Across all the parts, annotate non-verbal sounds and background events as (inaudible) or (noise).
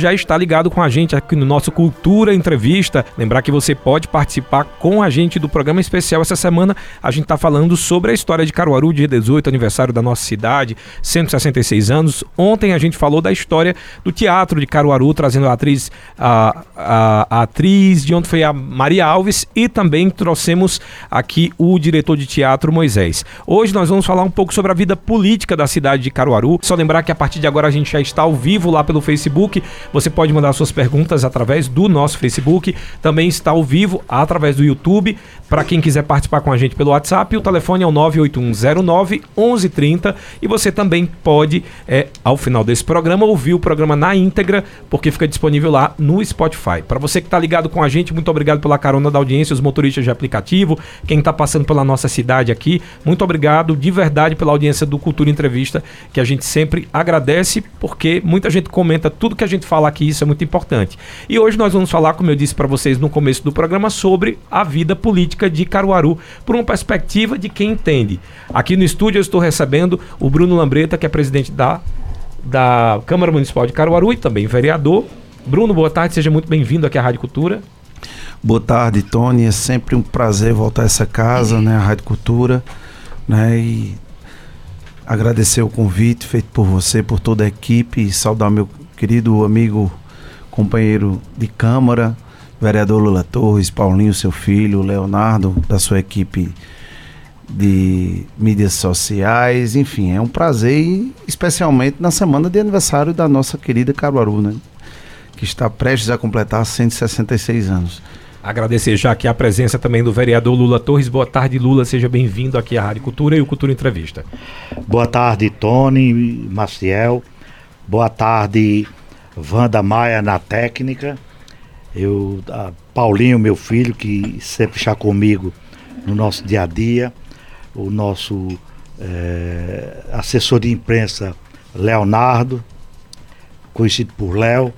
já está ligado com a gente aqui no nosso Cultura Entrevista. Lembrar que você pode participar com a gente do programa especial essa semana. A gente está falando sobre a história de Caruaru, dia 18, aniversário da nossa cidade, 166 anos. Ontem a gente falou da história do teatro de Caruaru, trazendo a atriz, a, a, a atriz de ontem foi a Maria Alves e também trouxemos aqui o diretor de teatro Moisés. Hoje nós vamos falar um pouco sobre a vida política da cidade de Caruaru. Só lembrar que a partir de agora a gente já está ao vivo lá pelo Facebook. Você pode mandar suas perguntas através do nosso Facebook, também está ao vivo através do YouTube. Para quem quiser participar com a gente pelo WhatsApp, o telefone é o 98109 1130 e você também pode, é, ao final desse programa, ouvir o programa na íntegra, porque fica disponível lá no Spotify. Para você que está ligado com a gente, muito obrigado pela carona da audiência, os motoristas de aplicativo, quem está passando pela nossa cidade aqui, muito obrigado de verdade pela audiência do Cultura Entrevista, que a gente sempre agradece, porque muita gente comenta tudo que a gente fala falar que isso é muito importante. E hoje nós vamos falar, como eu disse para vocês no começo do programa, sobre a vida política de Caruaru, por uma perspectiva de quem entende. Aqui no estúdio eu estou recebendo o Bruno Lambreta, que é presidente da, da Câmara Municipal de Caruaru e também vereador. Bruno, boa tarde, seja muito bem-vindo aqui à Rádio Cultura. Boa tarde, Tony. É sempre um prazer voltar a essa casa, né, a Rádio Cultura, né, e agradecer o convite feito por você, por toda a equipe e saudar meu querido amigo, companheiro de Câmara, vereador Lula Torres, Paulinho, seu filho, Leonardo, da sua equipe de mídias sociais, enfim, é um prazer, especialmente na semana de aniversário da nossa querida Caruaru, né? Que está prestes a completar 166 anos. Agradecer já aqui a presença também do vereador Lula Torres. Boa tarde, Lula. Seja bem-vindo aqui à Rádio Cultura e o Cultura Entrevista. Boa tarde, Tony, Maciel. Boa tarde, Wanda Maia na técnica. Eu, Paulinho, meu filho, que sempre está comigo no nosso dia a dia. O nosso é, assessor de imprensa, Leonardo, conhecido por Léo.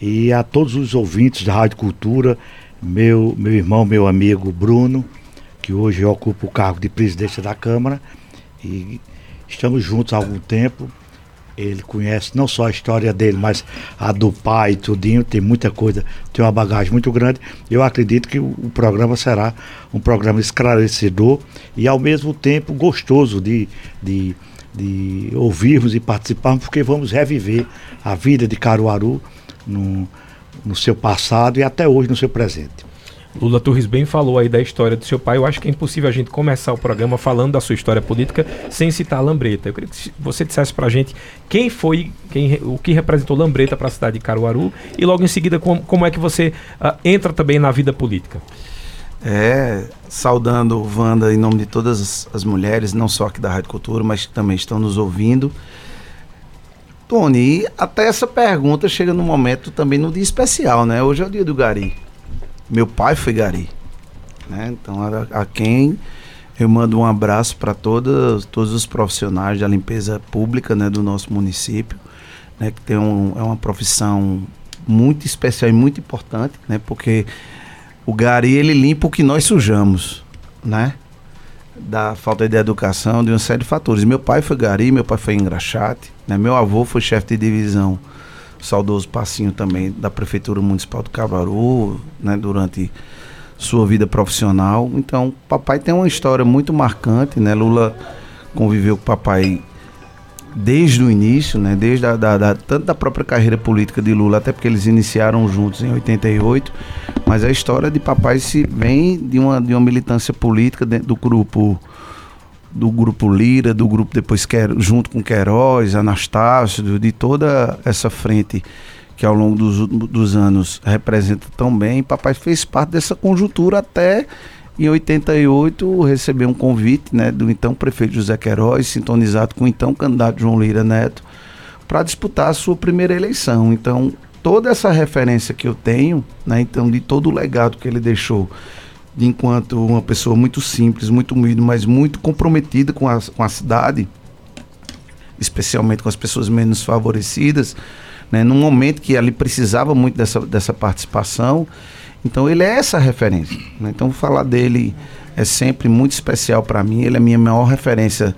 E a todos os ouvintes da Rádio Cultura, meu, meu irmão, meu amigo Bruno, que hoje ocupa o cargo de presidente da Câmara. E estamos juntos há algum tempo ele conhece não só a história dele, mas a do pai e tudinho, tem muita coisa, tem uma bagagem muito grande. Eu acredito que o, o programa será um programa esclarecedor e ao mesmo tempo gostoso de, de, de ouvirmos e participarmos, porque vamos reviver a vida de Caruaru no, no seu passado e até hoje no seu presente. Lula Torres bem falou aí da história do seu pai. Eu acho que é impossível a gente começar o programa falando da sua história política sem citar Lambreta. Eu queria que você dissesse pra gente quem foi, quem, o que representou Lambreta para a cidade de Caruaru e logo em seguida como, como é que você uh, entra também na vida política. É, saudando Wanda em nome de todas as mulheres, não só aqui da Rádio Cultura, mas que também estão nos ouvindo. Tony, até essa pergunta chega num momento também no dia especial, né? Hoje é o dia do Gari. Meu pai foi gari. Né? Então, a, a quem eu mando um abraço para todos, os profissionais da limpeza pública né, do nosso município, né, que tem um, é uma profissão muito especial e muito importante, né, porque o gari ele limpa o que nós sujamos, né? Da falta de educação, de uma série de fatores. Meu pai foi gari, meu pai foi engraxate, né? Meu avô foi chefe de divisão saudoso Passinho também da Prefeitura Municipal do Cavaru, né, durante sua vida profissional. Então, papai tem uma história muito marcante, né? Lula conviveu com papai desde o início, né? Desde a, da, da, tanto da própria carreira política de Lula, até porque eles iniciaram juntos em 88, mas a história de papai se vem de uma, de uma militância política dentro do grupo do grupo Lira, do grupo depois junto com Queiroz, Anastácio, de toda essa frente que ao longo dos, dos anos representa tão bem. Papai fez parte dessa conjuntura até em 88 receber um convite né, do então prefeito José Queiroz, sintonizado com o então candidato João Lira Neto, para disputar a sua primeira eleição. Então, toda essa referência que eu tenho, né, então, de todo o legado que ele deixou de enquanto uma pessoa muito simples, muito humilde, mas muito comprometida com a, com a cidade, especialmente com as pessoas menos favorecidas, né, num momento que ali precisava muito dessa, dessa participação. Então ele é essa referência. Né? Então falar dele é sempre muito especial para mim. Ele é a minha maior referência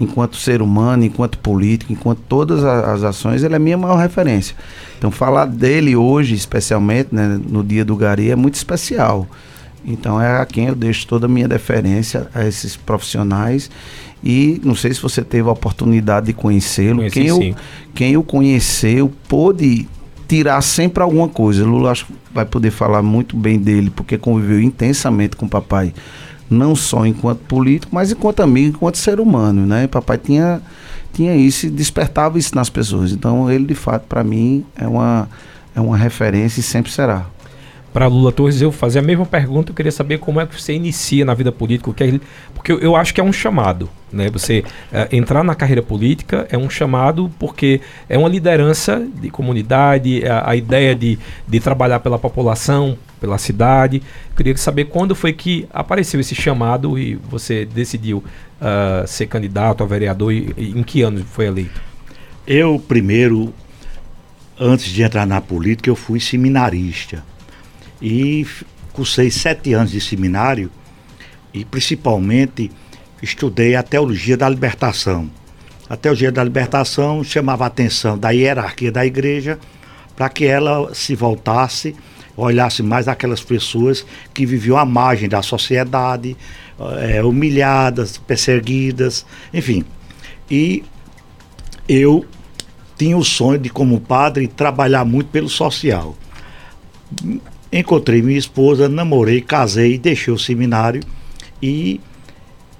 enquanto ser humano, enquanto político, enquanto todas as ações, ele é a minha maior referência. Então, falar dele hoje, especialmente, né, no dia do Gari, é muito especial. Então, é a quem eu deixo toda a minha deferência a esses profissionais. E não sei se você teve a oportunidade de conhecê-lo. Quem, eu, quem o conheceu pôde tirar sempre alguma coisa. Lula acho que vai poder falar muito bem dele, porque conviveu intensamente com o papai, não só enquanto político, mas enquanto amigo, enquanto ser humano, né? papai tinha tinha isso e despertava isso nas pessoas. Então ele de fato para mim é uma é uma referência e sempre será para Lula Torres, eu fazer a mesma pergunta, eu queria saber como é que você inicia na vida política, é, porque eu, acho que é um chamado, né? Você é, entrar na carreira política é um chamado porque é uma liderança de comunidade, a, a ideia de, de trabalhar pela população, pela cidade. Eu queria saber quando foi que apareceu esse chamado e você decidiu uh, ser candidato a vereador e, e em que ano foi eleito? Eu primeiro, antes de entrar na política, eu fui seminarista e cursei sete anos de seminário e principalmente estudei a teologia da libertação. A teologia da libertação chamava a atenção da hierarquia da igreja para que ela se voltasse, olhasse mais aquelas pessoas que viviam à margem da sociedade, é, humilhadas, perseguidas, enfim. E eu tinha o sonho de, como padre, trabalhar muito pelo social. Encontrei minha esposa, namorei, casei, deixei o seminário e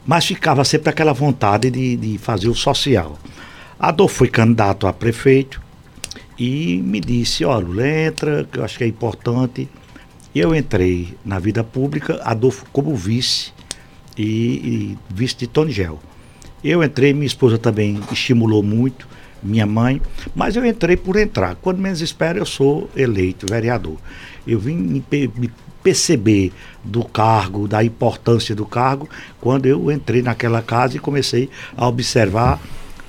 mas ficava sempre aquela vontade de, de fazer o social. Adolfo foi candidato a prefeito e me disse, olha, entra, que eu acho que é importante. Eu entrei na vida pública, Adolfo como vice e, e vice de Tony Gel. Eu entrei, minha esposa também estimulou muito, minha mãe, mas eu entrei por entrar. Quando menos espero, eu sou eleito vereador eu vim me, me perceber do cargo, da importância do cargo, quando eu entrei naquela casa e comecei a observar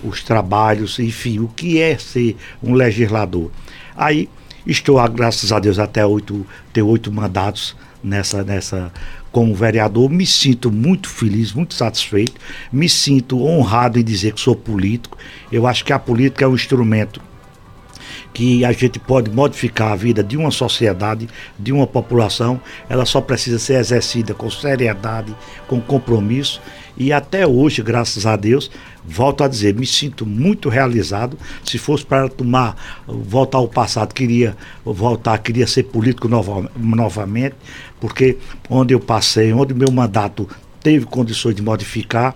os trabalhos, enfim, o que é ser um legislador. Aí estou, graças a Deus, até oito, ter oito mandatos nessa, nessa como vereador, me sinto muito feliz, muito satisfeito, me sinto honrado em dizer que sou político. Eu acho que a política é um instrumento que a gente pode modificar a vida de uma sociedade, de uma população, ela só precisa ser exercida com seriedade, com compromisso. E até hoje, graças a Deus, volto a dizer, me sinto muito realizado. Se fosse para tomar, voltar ao passado, queria voltar, queria ser político nova, novamente, porque onde eu passei, onde meu mandato teve condições de modificar,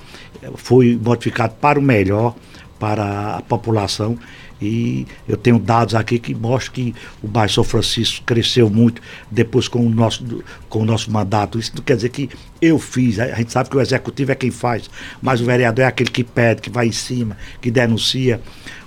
foi modificado para o melhor, para a população e eu tenho dados aqui que mostram que o bairro São Francisco cresceu muito depois com o nosso, com o nosso mandato. Isso não quer dizer que eu fiz, a gente sabe que o executivo é quem faz, mas o vereador é aquele que pede, que vai em cima, que denuncia.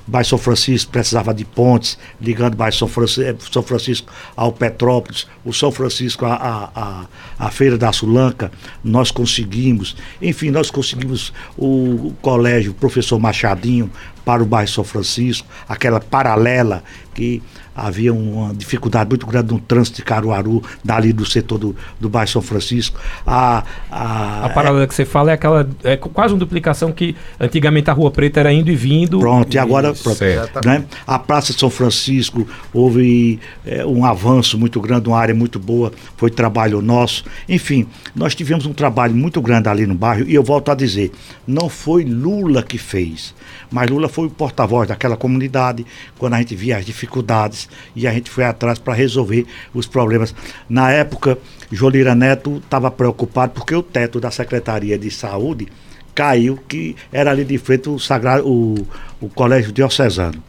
Bairro São Francisco precisava de pontes, ligando o bairro São Francisco, eh, São Francisco ao Petrópolis, o São Francisco à, à, à Feira da Sulanca, nós conseguimos. Enfim, nós conseguimos o, o colégio, o professor Machadinho, para o bairro São Francisco, aquela paralela que havia uma dificuldade muito grande no trânsito de Caruaru, dali do setor do, do bairro São Francisco. A, a, a paralela é, que você fala é aquela, é quase uma duplicação que antigamente a Rua Preta era indo e vindo. Pronto, e agora pronto, né? a Praça de São Francisco houve é, um avanço muito grande, uma área muito boa, foi trabalho nosso. Enfim, nós tivemos um trabalho muito grande ali no bairro e eu volto a dizer, não foi Lula que fez, mas Lula foi o porta-voz daquela comunidade quando a gente via as dificuldades e a gente foi atrás para resolver os problemas. Na época, Jolira Neto estava preocupado porque o teto da Secretaria de Saúde caiu, que era ali de frente o, sagrado, o, o Colégio Diocesano.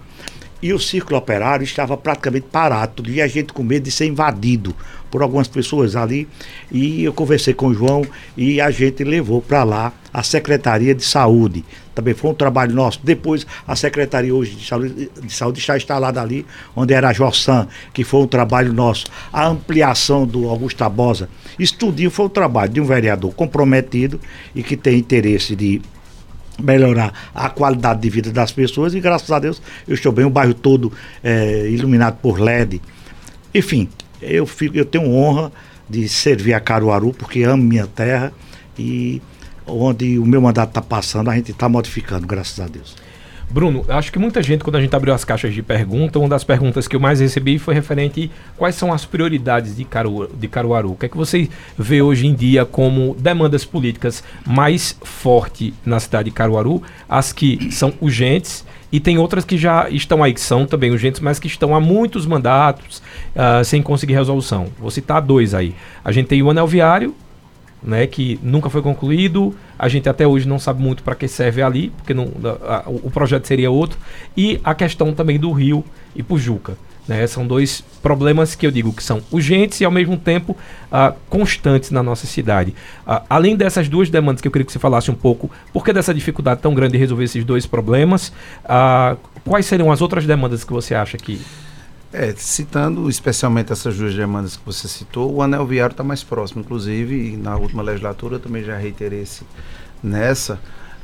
E o círculo operário estava praticamente parado, e a gente com medo de ser invadido por algumas pessoas ali. E eu conversei com o João e a gente levou para lá a Secretaria de Saúde. Também foi um trabalho nosso. Depois, a Secretaria hoje de Saúde, de Saúde está instalada ali, onde era a Jossan, que foi um trabalho nosso. A ampliação do Augusto Tabosa. Isso tudinho foi um trabalho de um vereador comprometido e que tem interesse de melhorar a qualidade de vida das pessoas e graças a Deus eu estou bem, o bairro todo é, iluminado por LED. Enfim, eu, fico, eu tenho honra de servir a Caruaru porque amo minha terra e onde o meu mandato está passando, a gente está modificando, graças a Deus. Bruno, acho que muita gente, quando a gente abriu as caixas de pergunta, uma das perguntas que eu mais recebi foi referente a quais são as prioridades de, Caru, de Caruaru. O que é que você vê hoje em dia como demandas políticas mais fortes na cidade de Caruaru? As que são urgentes e tem outras que já estão aí, que são também urgentes, mas que estão há muitos mandatos uh, sem conseguir resolução. Vou citar dois aí. A gente tem o anel viário, né, que nunca foi concluído. A gente até hoje não sabe muito para que serve ali, porque não, o projeto seria outro. E a questão também do Rio e. Né, são dois problemas que eu digo que são urgentes e ao mesmo tempo uh, constantes na nossa cidade. Uh, além dessas duas demandas que eu queria que você falasse um pouco, por que dessa dificuldade tão grande de resolver esses dois problemas? Uh, quais seriam as outras demandas que você acha que é, citando especialmente essas duas demandas que você citou, o anel viário está mais próximo, inclusive, na última legislatura eu também já reiterei esse, nessa,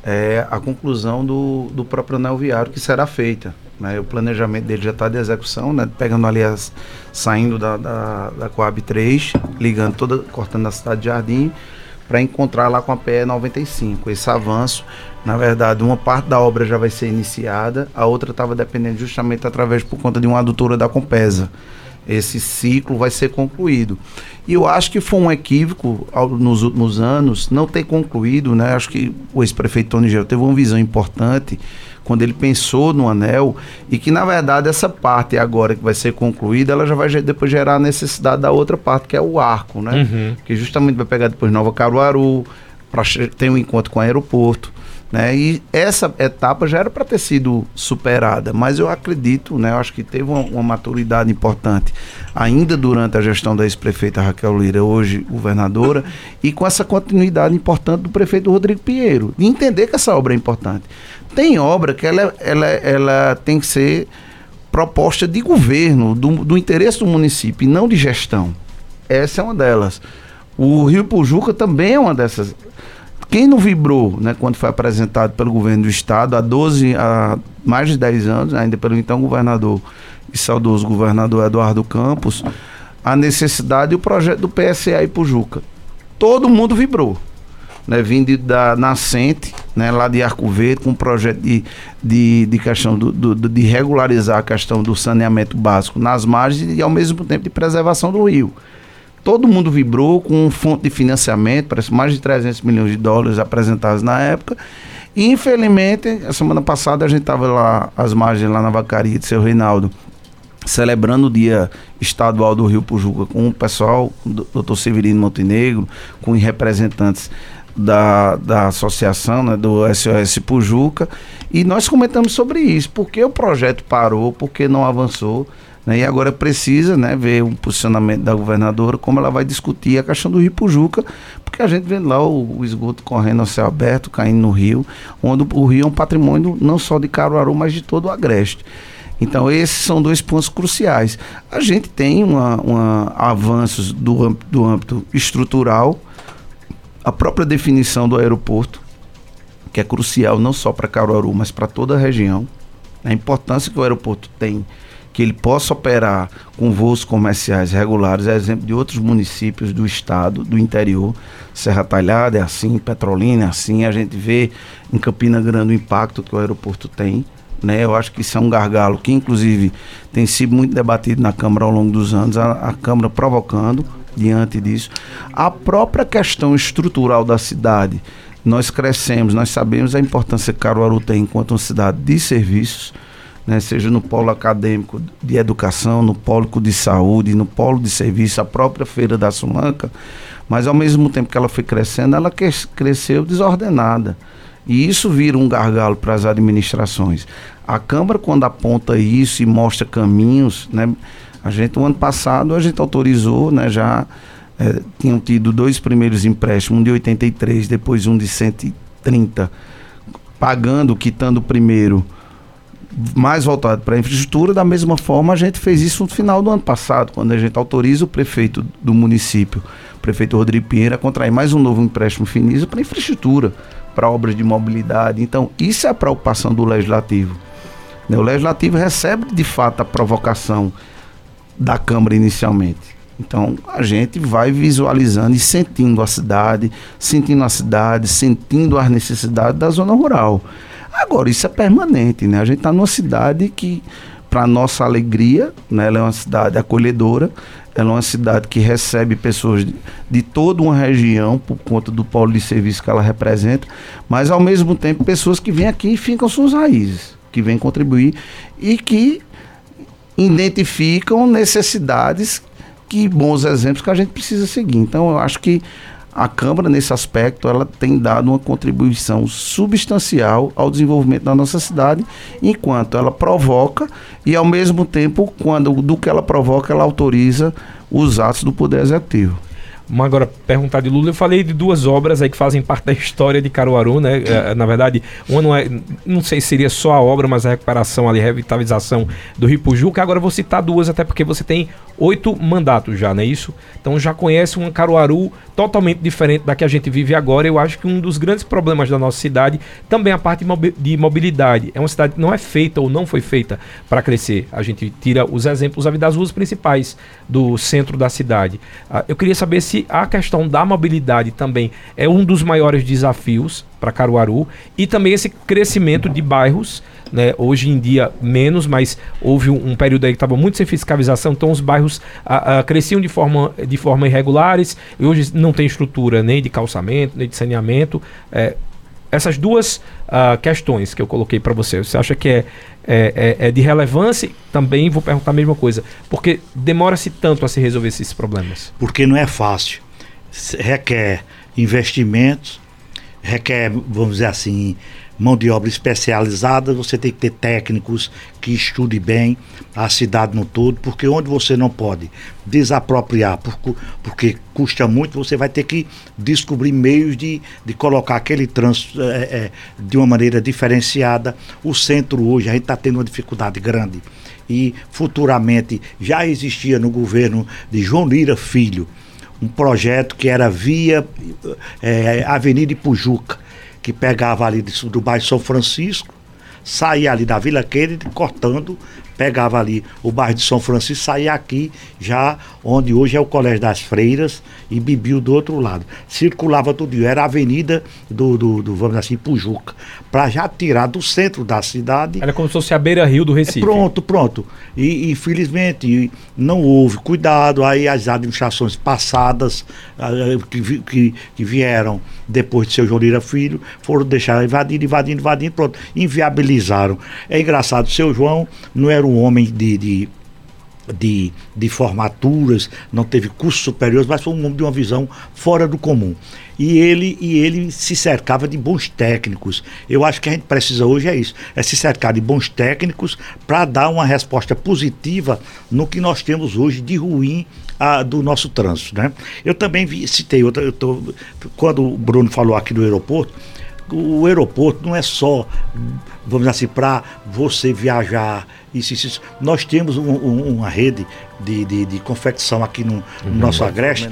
é, a conclusão do, do próprio anel viário que será feita. Né? O planejamento dele já está de execução, né? pegando ali as, saindo da, da, da Coab 3, ligando toda, cortando a cidade de Jardim, para encontrar lá com a PE 95. Esse avanço na verdade, uma parte da obra já vai ser iniciada, a outra estava dependendo justamente através por conta de uma adutora da Compesa. Esse ciclo vai ser concluído. E eu acho que foi um equívoco ao, nos últimos anos não ter concluído, né? Acho que o ex-prefeito Tony Gero teve uma visão importante quando ele pensou no anel e que na verdade essa parte agora que vai ser concluída, ela já vai depois gerar a necessidade da outra parte que é o arco, né? Uhum. Que justamente vai pegar depois Nova Caruaru, para ter um encontro com o aeroporto. Né? E essa etapa já era para ter sido superada, mas eu acredito, né? eu acho que teve uma, uma maturidade importante ainda durante a gestão da ex-prefeita Raquel Lira, hoje governadora, e com essa continuidade importante do prefeito Rodrigo Pinheiro, de entender que essa obra é importante. Tem obra que ela, ela, ela tem que ser proposta de governo, do, do interesse do município, e não de gestão. Essa é uma delas. O Rio Pujuca também é uma dessas quem não vibrou, né, quando foi apresentado pelo governo do estado há 12, há mais de 10 anos, ainda pelo então governador e saudoso governador Eduardo Campos, a necessidade e o projeto do PSA e Pujuca. Todo mundo vibrou. Né, vindo da nascente, né, lá de Arco Verde, com um projeto de, de, de questão do, do, de regularizar a questão do saneamento básico nas margens e ao mesmo tempo de preservação do rio todo mundo vibrou com fonte de financiamento, parece mais de 300 milhões de dólares apresentados na época. E, infelizmente, a semana passada a gente estava lá, às margens, lá na vacaria de seu Reinaldo, celebrando o Dia Estadual do Rio Pujuca com o pessoal, do Dr. Severino Montenegro, com representantes da, da associação, né, do SOS Pujuca, e nós comentamos sobre isso, por que o projeto parou, por que não avançou. Né? E agora precisa né, ver o posicionamento da governadora, como ela vai discutir a questão do Rio Pujuca, porque a gente vê lá o, o esgoto correndo ao céu aberto, caindo no rio, onde o rio é um patrimônio não só de Caruaru, mas de todo o Agreste. Então, esses são dois pontos cruciais. A gente tem uma, uma avanços do, do âmbito estrutural, a própria definição do aeroporto, que é crucial não só para Caruaru, mas para toda a região. A importância que o aeroporto tem que ele possa operar com voos comerciais regulares, é exemplo de outros municípios do estado, do interior. Serra Talhada é assim, Petrolina é assim, a gente vê em Campina Grande o impacto que o aeroporto tem. Né? Eu acho que isso é um gargalo que, inclusive, tem sido muito debatido na Câmara ao longo dos anos, a, a Câmara provocando diante disso. A própria questão estrutural da cidade, nós crescemos, nós sabemos a importância que Caruaru tem enquanto uma cidade de serviços né, seja no polo acadêmico de educação, no polo de saúde, no polo de serviço, a própria Feira da Sulanca, mas ao mesmo tempo que ela foi crescendo, ela cresceu desordenada. E isso vira um gargalo para as administrações. A Câmara, quando aponta isso e mostra caminhos, né, a gente, o ano passado, a gente autorizou, né, já é, tinham tido dois primeiros empréstimos, um de 83, depois um de 130, pagando, quitando o primeiro mais voltado para a infraestrutura. Da mesma forma, a gente fez isso no final do ano passado, quando a gente autoriza o prefeito do município, o prefeito Rodrigo Pinheiro, a contrair mais um novo empréstimo Finisa para infraestrutura, para obras de mobilidade. Então, isso é a preocupação do legislativo. Né, o legislativo recebe de fato a provocação da Câmara inicialmente. Então a gente vai visualizando e sentindo a cidade, sentindo a cidade, sentindo as necessidades da zona rural. Agora, isso é permanente, né? A gente está numa cidade que, para nossa alegria, né, ela é uma cidade acolhedora, ela é uma cidade que recebe pessoas de, de, toda uma região por conta do polo de serviço que ela representa, mas ao mesmo tempo pessoas que vêm aqui e ficam suas raízes, que vêm contribuir e que identificam necessidades que bons exemplos que a gente precisa seguir. Então eu acho que a Câmara, nesse aspecto, ela tem dado uma contribuição substancial ao desenvolvimento da nossa cidade, enquanto ela provoca e, ao mesmo tempo, quando do que ela provoca, ela autoriza os atos do Poder Executivo. Uma agora perguntar de Lula, eu falei de duas obras aí que fazem parte da história de Caruaru, né? É, na verdade, uma não é, não sei se seria só a obra, mas a recuperação ali, a revitalização do Rio Pujuca. Agora vou citar duas, até porque você tem oito mandatos já, não é isso? Então já conhece um Caruaru totalmente diferente da que a gente vive agora. Eu acho que um dos grandes problemas da nossa cidade também é a parte de mobilidade. É uma cidade que não é feita ou não foi feita para crescer. A gente tira os exemplos das ruas principais do centro da cidade. Ah, eu queria saber se a questão da mobilidade também é um dos maiores desafios para Caruaru e também esse crescimento de bairros né? Hoje em dia menos, mas houve um, um período aí que estava muito sem fiscalização, então os bairros a, a, cresciam de forma, de forma irregulares e hoje não tem estrutura nem de calçamento, nem de saneamento. É, essas duas uh, questões que eu coloquei para você, você acha que é, é, é, é, de relevância? Também vou perguntar a mesma coisa. Porque demora-se tanto a se resolver esses problemas? Porque não é fácil. Requer investimentos, requer, vamos dizer assim, mão de obra especializada, você tem que ter técnicos que estudem bem a cidade no todo, porque onde você não pode desapropriar, porque custa muito, você vai ter que descobrir meios de, de colocar aquele trânsito é, é, de uma maneira diferenciada. O centro hoje, a gente está tendo uma dificuldade grande. E futuramente já existia no governo de João Lira Filho um projeto que era via é, Avenida Ipujuca que pegava ali do bairro São Francisco, saía ali da Vila Kennedy, cortando pegava ali o bairro de São Francisco, saía aqui, já onde hoje é o Colégio das Freiras, e bebia do outro lado. Circulava tudo, era a avenida do, do, do vamos dizer assim, Pujuca, para já tirar do centro da cidade. Era como se fosse a beira-rio do Recife. É, pronto, pronto. E infelizmente não houve cuidado, aí as administrações passadas ah, que, que, que vieram depois de seu João Lira Filho, foram deixar invadindo, invadindo, invadindo, pronto, inviabilizaram. É engraçado, seu João não era um homem de, de de, de formaturas, não teve cursos superiores, mas foi um homem de uma visão fora do comum. E ele, e ele se cercava de bons técnicos. Eu acho que a gente precisa hoje é isso, é se cercar de bons técnicos para dar uma resposta positiva no que nós temos hoje de ruim a, do nosso trânsito. Né? Eu também vi, citei outra, eu tô, quando o Bruno falou aqui do aeroporto, o aeroporto não é só, vamos assim, para você viajar. Isso, isso, isso. Nós temos um, um, uma rede de, de, de, confecção aqui no, no uhum, nosso agreste.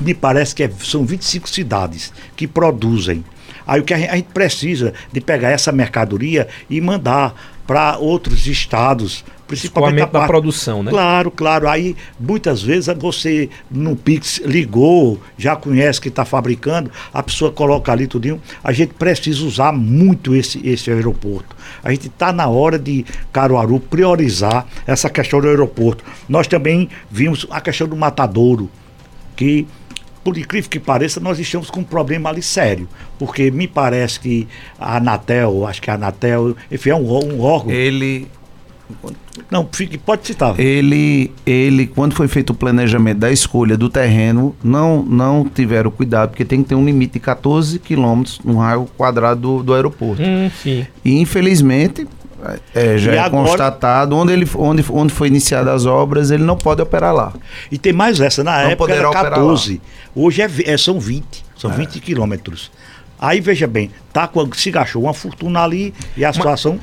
Me parece que é, são 25 cidades que produzem. Aí o que a gente, a gente precisa de pegar essa mercadoria e mandar para outros estados, principalmente a parte, da produção, né? Claro, claro. Aí muitas vezes você no Pix ligou, já conhece que está fabricando, a pessoa coloca ali tudinho. A gente precisa usar muito esse, esse aeroporto. A gente está na hora de Caruaru priorizar essa questão do aeroporto. Nós também vimos a questão do matadouro, que por incrível que pareça, nós estamos com um problema ali sério. Porque me parece que a Anatel, acho que a Anatel, enfim, é um, um órgão. Ele. Não, fique, pode citar. Ele, ele, quando foi feito o planejamento da escolha do terreno, não, não tiveram cuidado, porque tem que ter um limite de 14 quilômetros no raio quadrado do, do aeroporto. Hum, sim. E infelizmente, é, já e é agora... constatado onde, ele, onde, onde foi iniciadas as obras, ele não pode operar lá. E tem mais essa, na não época era 14, hoje é, é, são 20, são é. 20 quilômetros. Aí veja bem, tá, se gastou uma fortuna ali e a situação.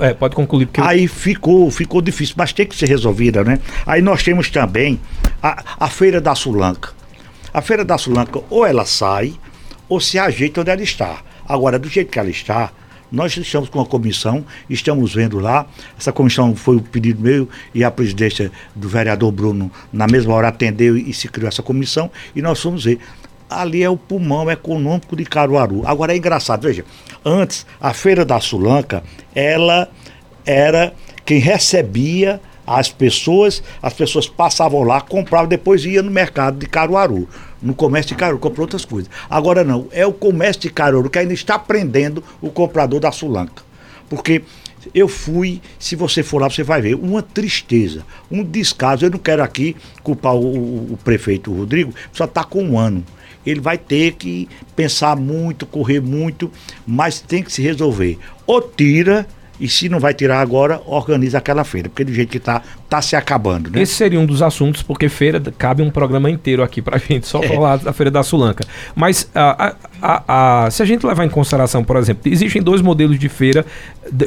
É, pode concluir. Porque Aí ficou, ficou difícil, mas tem que ser resolvida, né? Aí nós temos também a, a Feira da Sulanca. A Feira da Sulanca, ou ela sai, ou se ajeita onde ela está. Agora, do jeito que ela está, Nós estamos com uma comissão, estamos vendo lá. Essa comissão foi o pedido meu e a presidência do vereador Bruno, na mesma hora, atendeu e se criou essa comissão. E nós fomos ver. Ali é o pulmão econômico de Caruaru. Agora é engraçado, veja, antes a Feira da Sulanca, ela era quem recebia as pessoas, as pessoas passavam lá, compravam, depois ia no mercado de Caruaru, no comércio de Caruaru, comprou outras coisas. Agora não, é o comércio de Caruaru que ainda está prendendo o comprador da Sulanca. Porque eu fui, se você for lá, você vai ver, uma tristeza, um descaso. Eu não quero aqui culpar o, o prefeito Rodrigo, só está com um ano. Ele vai ter que pensar muito, correr muito, mas tem que se resolver. Ou tira e se não vai tirar agora, organiza aquela feira, porque do jeito que está, está se acabando. Né? Esse seria um dos assuntos, porque feira cabe um programa inteiro aqui para a (laughs) gente só é. falar da Feira da Sulanca. Mas a, a, a, se a gente levar em consideração, por exemplo, existem dois modelos de feira,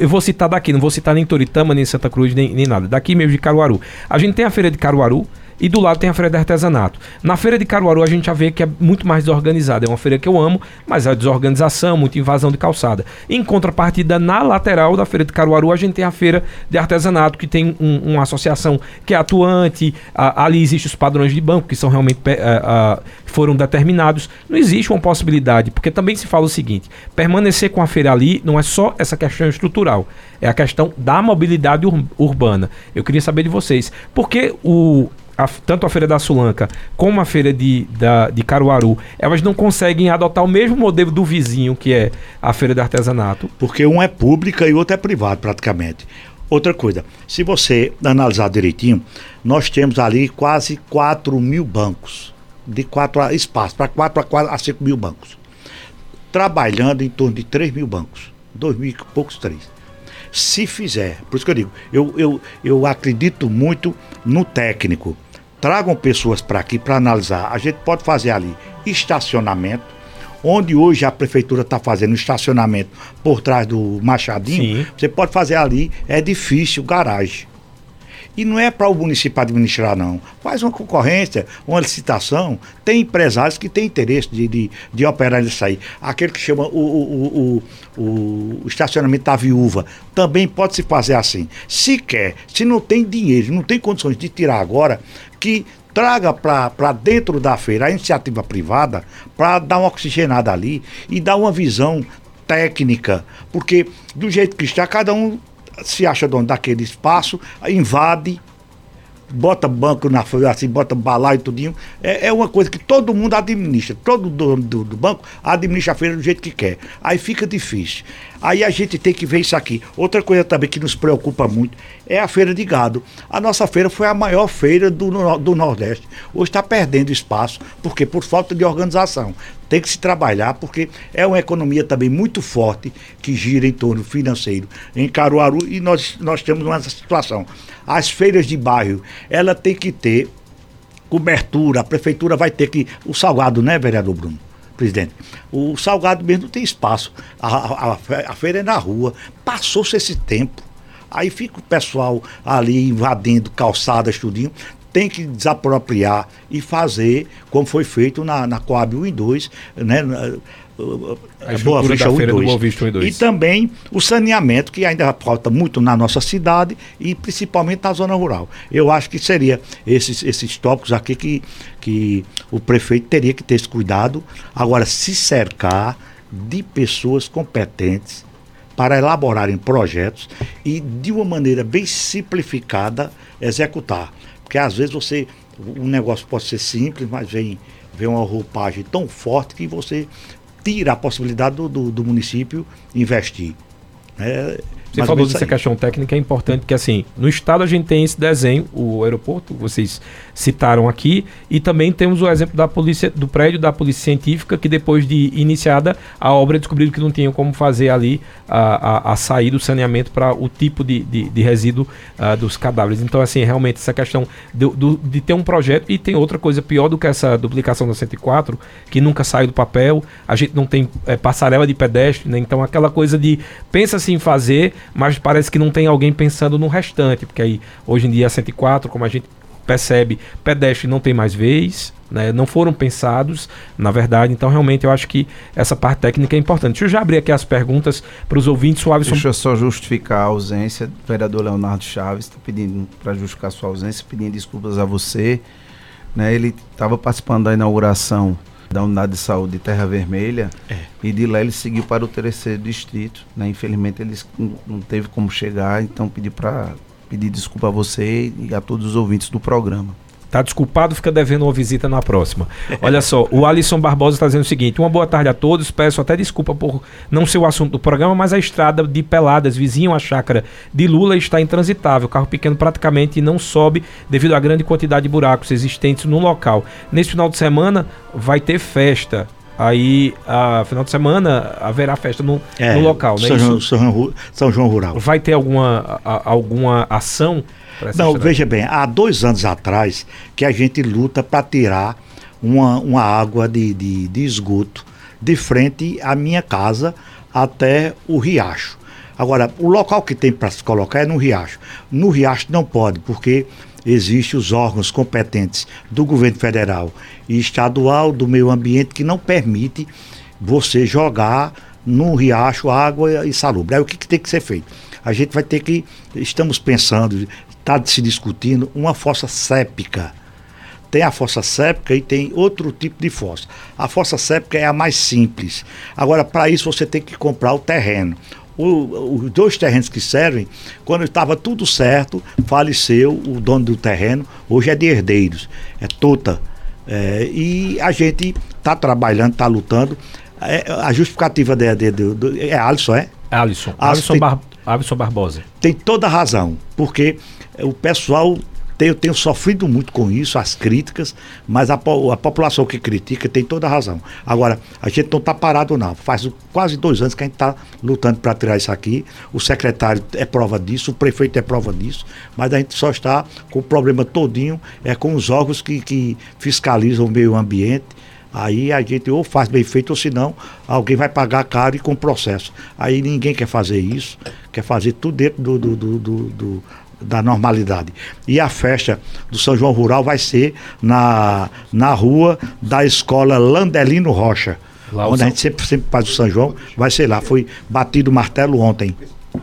eu vou citar daqui, não vou citar nem Toritama, nem Santa Cruz, nem, nem nada, daqui mesmo de Caruaru. A gente tem a Feira de Caruaru, e do lado tem a feira de artesanato. Na feira de Caruaru a gente já vê que é muito mais desorganizada. É uma feira que eu amo, mas é desorganização, muita invasão de calçada. Em contrapartida, na lateral da feira de Caruaru a gente tem a feira de artesanato, que tem um, uma associação que é atuante. A, ali existem os padrões de banco, que são realmente a, a, foram determinados. Não existe uma possibilidade, porque também se fala o seguinte: permanecer com a feira ali não é só essa questão estrutural, é a questão da mobilidade ur urbana. Eu queria saber de vocês, porque o a, tanto a Feira da Sulanca como a Feira de, da, de Caruaru, elas não conseguem adotar o mesmo modelo do vizinho, que é a Feira de Artesanato. Porque um é pública e outro é privado, praticamente. Outra coisa, se você analisar direitinho, nós temos ali quase 4 mil bancos, de quatro espaços, para 4 a, a 5 mil bancos. Trabalhando em torno de 3 mil bancos, 2 mil e poucos, 3 se fizer. Por isso que eu digo, eu, eu, eu acredito muito no técnico. Tragam pessoas para aqui para analisar. A gente pode fazer ali estacionamento, onde hoje a prefeitura está fazendo estacionamento por trás do Machadinho. Sim. Você pode fazer ali, é difícil, garagem. E não é para o município administrar, não. Faz uma concorrência, uma licitação. Tem empresários que têm interesse de, de, de operar nisso aí. Aquele que chama o, o, o, o, estacionamento da viúva. Também pode se fazer assim. Se quer, se não tem dinheiro, não tem condições de tirar agora, que traga para dentro da feira a iniciativa privada para dar uma oxigenada ali e dar uma visão técnica, porque do jeito que está, cada um se acha dono daquele espaço, invade, bota banco na assim, bota balaio e tudinho. É, é uma coisa que todo mundo administra. Todo dono do, do, banco administra a feira do jeito que quer. Aí fica difícil. Aí a gente tem que ver isso aqui. Outra coisa também que nos preocupa muito é a feira de gado. A nossa feira foi a maior feira do, do Nordeste. Hoje está perdendo espaço, porque por falta de organização. Tem que se trabalhar, porque é uma economia também muito forte que gira em torno financeiro em Caruaru e nós, nós temos uma situação. As feiras de bairro, ela tem que ter cobertura, a prefeitura vai ter que. O salgado, né, vereador Bruno? Presidente. O Salgado mesmo não tem espaço. A, a, a feira é na rua. Passou-se esse tempo. Aí fica o pessoal ali invadindo calçadas, tudinho. Tem que desapropriar e fazer como foi feito na, na Coab 1 e 2, né? A Boa Vista 1 e 2. Boa Vista 1 e 2. E também o saneamento, que ainda falta muito na nossa cidade e principalmente na zona rural. Eu acho que seria esses, esses tópicos aqui que, que o prefeito teria que ter esse cuidado. Agora, se cercar de pessoas competentes para elaborarem projetos e de uma maneira bem simplificada executar. Porque às vezes você. O negócio pode ser simples, mas vem, vem uma roupagem tão forte que você tira a possibilidade do, do, do município investir. É, você falou dessa questão técnica, é importante que, assim, no estado a gente tem esse desenho, o aeroporto, vocês citaram aqui, e também temos o exemplo da polícia, do prédio da Polícia Científica, que depois de iniciada a obra descobriram que não tinham como fazer ali a, a, a sair do saneamento para o tipo de, de, de resíduo uh, dos cadáveres. Então, assim, realmente essa questão do, de ter um projeto, e tem outra coisa pior do que essa duplicação da 104, que nunca sai do papel, a gente não tem é, passarela de pedestre, né? Então, aquela coisa de pensa-se em fazer mas parece que não tem alguém pensando no restante, porque aí hoje em dia a 104, como a gente percebe, pedestre não tem mais vez, né, não foram pensados, na verdade. Então, realmente, eu acho que essa parte técnica é importante. Deixa eu já abrir aqui as perguntas para os ouvintes. O Deixa eu só justificar a ausência. O vereador Leonardo Chaves está pedindo para justificar sua ausência, pedindo desculpas a você. Né, ele estava participando da inauguração da unidade de saúde de Terra Vermelha é. e de lá ele seguiu para o terceiro distrito. Né? Infelizmente ele não teve como chegar, então pedi para pedir desculpa a você e a todos os ouvintes do programa. Tá desculpado, fica devendo uma visita na próxima. Olha só, o Alisson Barbosa está dizendo o seguinte: uma boa tarde a todos. Peço até desculpa por não ser o assunto do programa, mas a estrada de Peladas, vizinho à chácara de Lula, está intransitável. O carro pequeno praticamente não sobe devido à grande quantidade de buracos existentes no local. Nesse final de semana vai ter festa. Aí, a final de semana, haverá festa no, é, no local, né? São, João, São, São João Rural. Vai ter alguma, a, alguma ação não, veja bem, há dois anos atrás que a gente luta para tirar uma, uma água de, de, de esgoto de frente à minha casa até o riacho. Agora, o local que tem para se colocar é no riacho. No riacho não pode, porque existem os órgãos competentes do governo federal e estadual do meio ambiente que não permite você jogar no riacho água insalubre. Aí o que, que tem que ser feito? A gente vai ter que, estamos pensando, está se discutindo uma fossa séptica. Tem a fossa séptica e tem outro tipo de fossa. A fossa séptica é a mais simples. Agora, para isso, você tem que comprar o terreno. Os dois terrenos que servem, quando estava tudo certo, faleceu o dono do terreno, hoje é de herdeiros, é Tota. É, e a gente está trabalhando, está lutando. É, a justificativa de, de, de, de, é Alisson, é? Alisson. Alisson, Bar Alisson Barbosa. Tem toda a razão, porque o pessoal eu tenho sofrido muito com isso, as críticas, mas a, a, população que critica tem toda a razão. Agora, a gente não está parado, não. Faz quase dois anos que a gente está lutando para tirar isso aqui. O secretário é prova disso, o prefeito é prova disso, mas a gente só está com o problema todinho, é com os órgãos que, que fiscalizam o meio ambiente. Aí a gente ou faz bem feito, ou senão alguém vai pagar caro e com processo. Aí ninguém quer fazer isso, quer fazer tudo dentro do, do, do, do da normalidade. E a festa do São João Rural vai ser na, na rua da escola Landelino Rocha. Lá onde a gente sempre, sempre faz o São João, vai ser lá. Foi batido o martelo ontem.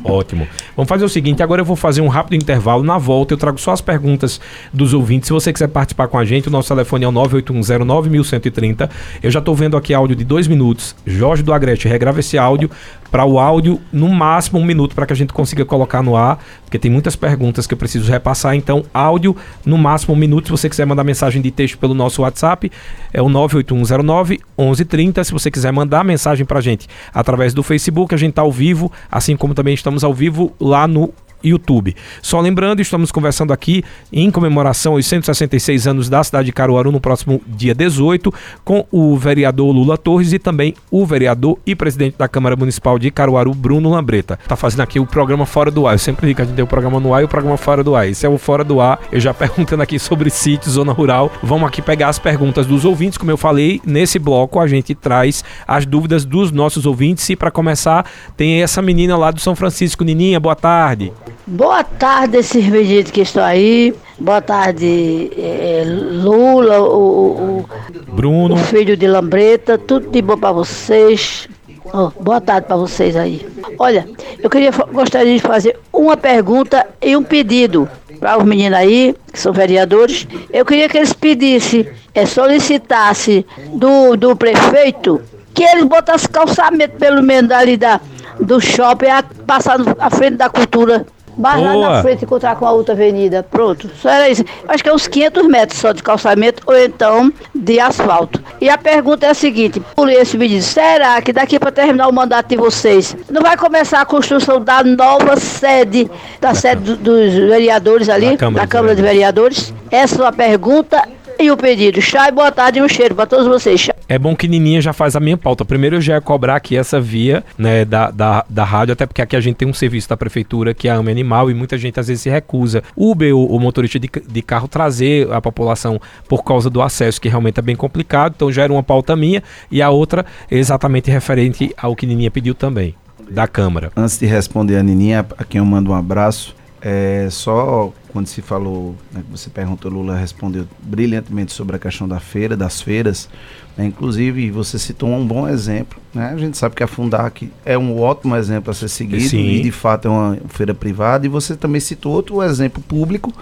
Ótimo. Vamos fazer o seguinte, agora eu vou fazer um rápido intervalo. Na volta eu trago só as perguntas dos ouvintes. Se você quiser participar com a gente, o nosso telefone é o 981091130. Eu já estou vendo aqui áudio de dois minutos. Jorge do Agreste, regrava esse áudio para o áudio no máximo um minuto para que a gente consiga colocar no ar, porque tem muitas perguntas que eu preciso repassar. Então, áudio no máximo um minuto. Se você quiser mandar mensagem de texto pelo nosso WhatsApp, é o 98109 1130. Se você quiser mandar mensagem para a gente através do Facebook, a gente está ao vivo, assim como também estamos ao vivo lá no YouTube. Só lembrando, estamos conversando aqui em comemoração aos 166 anos da cidade de Caruaru no próximo dia 18 com o vereador Lula Torres e também o vereador e presidente da Câmara Municipal de Caruaru, Bruno Lambreta. Tá fazendo aqui o programa Fora do Ar. Eu sempre digo que a gente tem o programa no ar e o programa Fora do Ar. Esse é o Fora do Ar. Eu já (laughs) perguntando aqui sobre sítio, zona rural. Vamos aqui pegar as perguntas dos ouvintes. Como eu falei, nesse bloco a gente traz as dúvidas dos nossos ouvintes. E para começar, tem essa menina lá do São Francisco. Nininha, boa tarde. Boa tarde, esses pedidos que estão aí. Boa tarde, é, Lula, o, o, Bruno, o filho de Lambreta. Tudo de bom para vocês. Oh, boa tarde para vocês aí. Olha, eu queria gostaria de fazer uma pergunta e um pedido para os meninos aí, que são vereadores. Eu queria que eles pedissem, é, solicitassem do, do prefeito que eles botassem calçamento, pelo menos, ali da, do shopping, a, passar à frente da cultura mas lá na frente encontrar com a outra avenida. Pronto. Só era isso. Acho que é uns 500 metros só de calçamento ou então de asfalto. E a pergunta é a seguinte: por esse me diz, será que daqui para terminar o mandato de vocês, não vai começar a construção da nova sede, da sede do, dos vereadores ali, da Câmara, da Câmara de Vereadores? Essa é a pergunta e o pedido. Chá boa tarde e um cheiro para todos vocês. É bom que Nininha já faz a minha pauta. Primeiro eu já ia cobrar aqui essa via né, da, da, da rádio, até porque aqui a gente tem um serviço da prefeitura que é a Ame Animal e muita gente às vezes se recusa. Uber, o, o motorista de, de carro, trazer a população por causa do acesso, que realmente é bem complicado. Então já era uma pauta minha. E a outra exatamente referente ao que Nininha pediu também, da Câmara. Antes de responder a Nininha, a quem eu mando um abraço, é só quando se falou, né, você perguntou, Lula respondeu brilhantemente sobre a questão da feira, das feiras. Né, inclusive, você citou um bom exemplo. Né? A gente sabe que a Fundac é um ótimo exemplo a ser seguido Sim. e, de fato, é uma feira privada. E você também citou outro exemplo público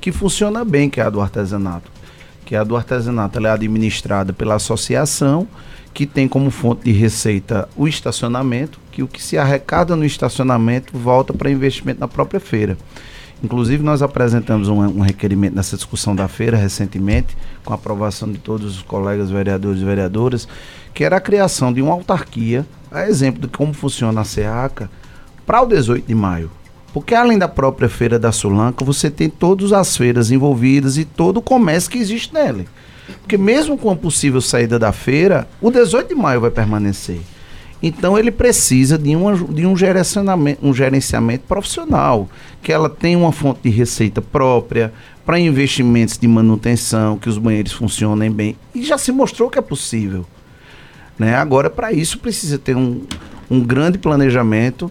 que funciona bem, que é a do artesanato. Que é a do artesanato ela é administrada pela associação, que tem como fonte de receita o estacionamento, que o que se arrecada no estacionamento volta para investimento na própria feira. Inclusive, nós apresentamos um, um, requerimento nessa discussão da feira recentemente, com a aprovação de todos os colegas vereadores e vereadoras, que era a criação de uma autarquia, a exemplo de como funciona a SEACA, para o 18 de maio. Porque além da própria feira da Sulanca, você tem todas as feiras envolvidas e todo o comércio que existe nela. Porque mesmo com a possível saída da feira, o 18 de maio vai permanecer. Então ele precisa de, uma, de um, gerenciamento, um gerenciamento profissional, que ela tenha uma fonte de receita própria, para investimentos de manutenção, que os banheiros funcionem bem. E já se mostrou que é possível. Né? Agora, para isso, precisa ter um, um grande planejamento.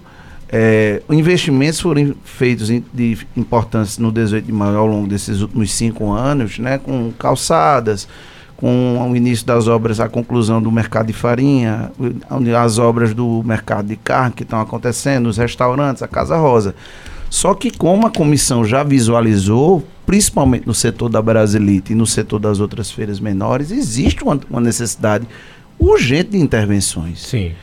É, investimentos foram feitos de importância no 18 de maio ao longo desses últimos cinco anos, né, com calçadas, com o início das obras, a conclusão do mercado de farinha, as obras do mercado de carne que estão acontecendo, os restaurantes, a Casa Rosa. Só que como a comissão já visualizou, principalmente no setor da Brasilite e no setor das outras feiras menores, existe uma, uma necessidade urgente de intervenções. Sim.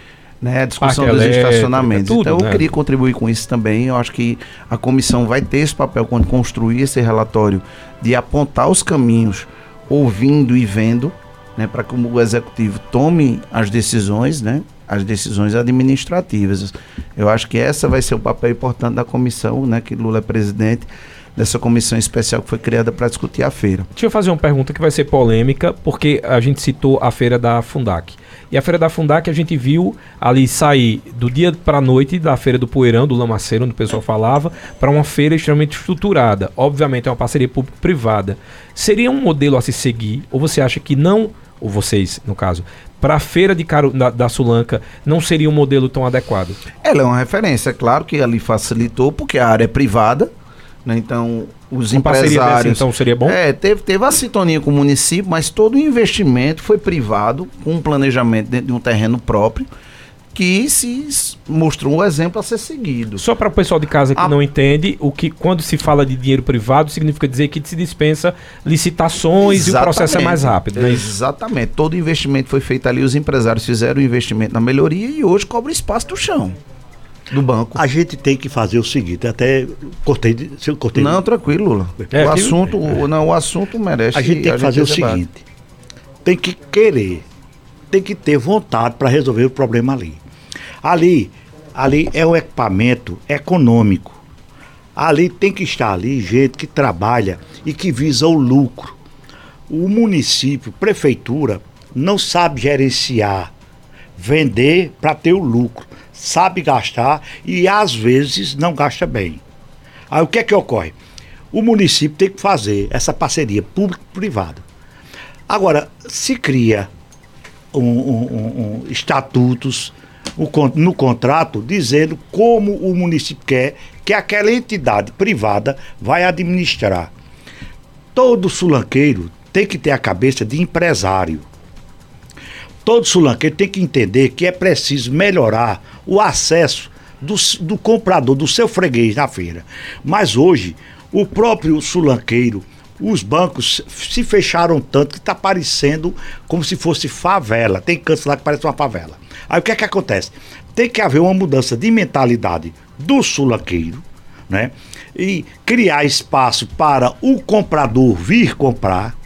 Né, a discussão Parque dos elétrica, estacionamentos. Tudo, então, eu né? queria contribuir com isso também. Eu acho que a comissão vai ter esse papel quando construir esse relatório de apontar os caminhos ouvindo e vendo, né, para que o executivo tome as decisões, né, as decisões administrativas. Eu acho que essa vai ser o papel importante da comissão, né, que Lula é presidente dessa comissão especial que foi criada para discutir a feira. Deixa eu fazer uma pergunta que vai ser polêmica, porque a gente citou a feira da Fundac. E a Feira da Fundac a gente viu ali sair do dia para a noite da Feira do Poeirão, do Lamaceiro, onde o pessoal falava, para uma feira extremamente estruturada. Obviamente é uma parceria público-privada. Seria um modelo a se seguir? Ou você acha que não, ou vocês, no caso, para a feira de Caro, da, da, Sulanca não seria um modelo tão adequado? Ela é uma referência, é claro que ali facilitou, porque a área é privada, né? Então, os uma empresários. Dessa, então seria bom? É, teve, teve a sintonia com o município, mas todo o investimento foi privado, com um planejamento dentro de um terreno próprio que se mostrou um exemplo a ser seguido. Só para o pessoal de casa que a... não entende, o que quando se fala de dinheiro privado significa dizer que se dispensa licitações Exatamente. e o processo é mais rápido. Né? Exatamente. Todo investimento foi feito ali, os empresários fizeram o investimento na melhoria e hoje cobra espaço do chão do banco. A gente tem que fazer o seguinte, até cortei, se eu cortei. Não, tranquilo, Lula. É, o assunto, é. não, o assunto merece. A gente tem que fazer o seguinte, tem que querer, tem que ter vontade para resolver o problema ali. Ali, ali é um equipamento econômico. Ali tem que estar ali gente que trabalha e que visa o lucro. O município, prefeitura, não sabe gerenciar, vender para ter o lucro sabe gastar e às vezes não gasta bem. Aí o que é que ocorre? O município tem que fazer essa parceria público-privada. Agora, se cria um, um, um, estatutos no contrato dizendo como o município quer que aquela entidade privada vai administrar. Todo sulanqueiro tem que ter a cabeça de empresário todo sulanqueiro tem que entender que é preciso melhorar o acesso do, do comprador, do seu freguês na feira. Mas hoje, o próprio sulanqueiro, os bancos se fecharam tanto que está parecendo como se fosse favela. Tem cantos lá que parece uma favela. Aí o que é que acontece? Tem que haver uma mudança de mentalidade do sulanqueiro, né? E criar espaço para o comprador vir comprar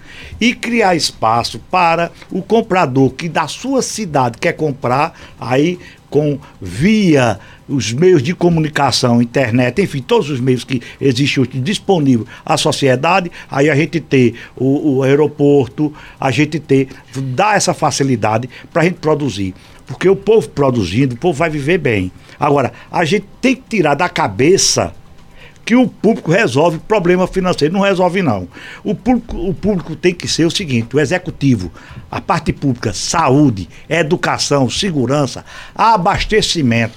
e criar espaço para o comprador que da sua cidade quer comprar, aí com via os meios de comunicação, internet, enfim, todos os meios que existem hoje disponíveis à sociedade, aí a gente ter o, o aeroporto, a gente ter, dar essa facilidade para a gente produzir. Porque o povo produzindo, o povo vai viver bem. Agora, a gente tem que tirar da cabeça que o público resolve problema financeiro. Não resolve, não. O público, o público tem que ser o seguinte: o executivo, a parte pública, saúde, educação, segurança, abastecimento.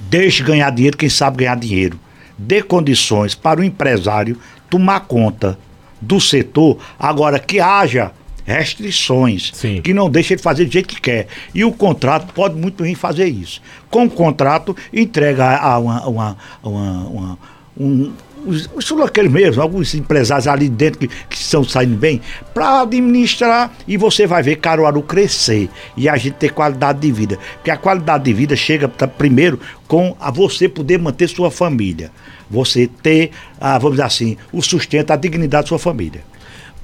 Deixe ganhar dinheiro quem sabe ganhar dinheiro. dê condições para o empresário tomar conta do setor, agora que haja restrições, Sim. que não deixa ele fazer do jeito que quer. E o contrato pode muito bem fazer isso. Com o contrato, entrega a uma, uma, uma, uma um, os, os aqueles mesmo, alguns empresários ali dentro que, que estão saindo bem, para administrar e você vai ver Caruaru crescer e a gente ter qualidade de vida. Porque a qualidade de vida chega primeiro com a você poder manter sua família. Você ter, ah, vamos dizer assim, o sustento, a dignidade da sua família.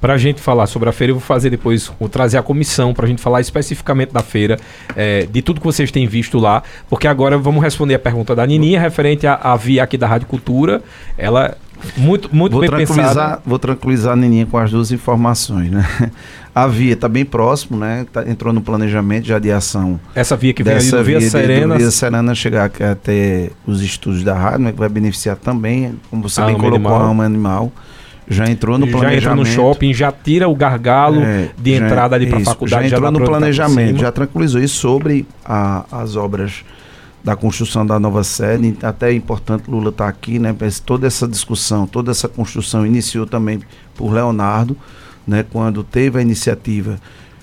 Para a gente falar sobre a feira, eu vou fazer depois, vou trazer a comissão para a gente falar especificamente da feira, é, de tudo que vocês têm visto lá, porque agora vamos responder a pergunta da Nininha referente à, à via aqui da Rádio Cultura. Ela muito, muito vou bem tranquilizar, pensada. Vou tranquilizar a Nininha com as duas informações, né? (laughs) A via está bem próximo, né? Tá, entrou no planejamento já de ação. Essa via que vem ali do Via via Serena. Via Serena chegar até os estúdios da rádio, né? Que vai beneficiar também, como você A bem alma colocou, animal. a alma animal. Já entrou no já planejamento. entra no shopping, já tira o gargalo É, de já- entrada ali para a faculdade. Já entrou dá no planejamento, já tranquilizou isso sobre a- as obras da construção da nova sede. Até é importante Lula estar aqui, né? Toda essa discussão, toda essa construção iniciou também por Leonardo, né? Quando teve a iniciativa.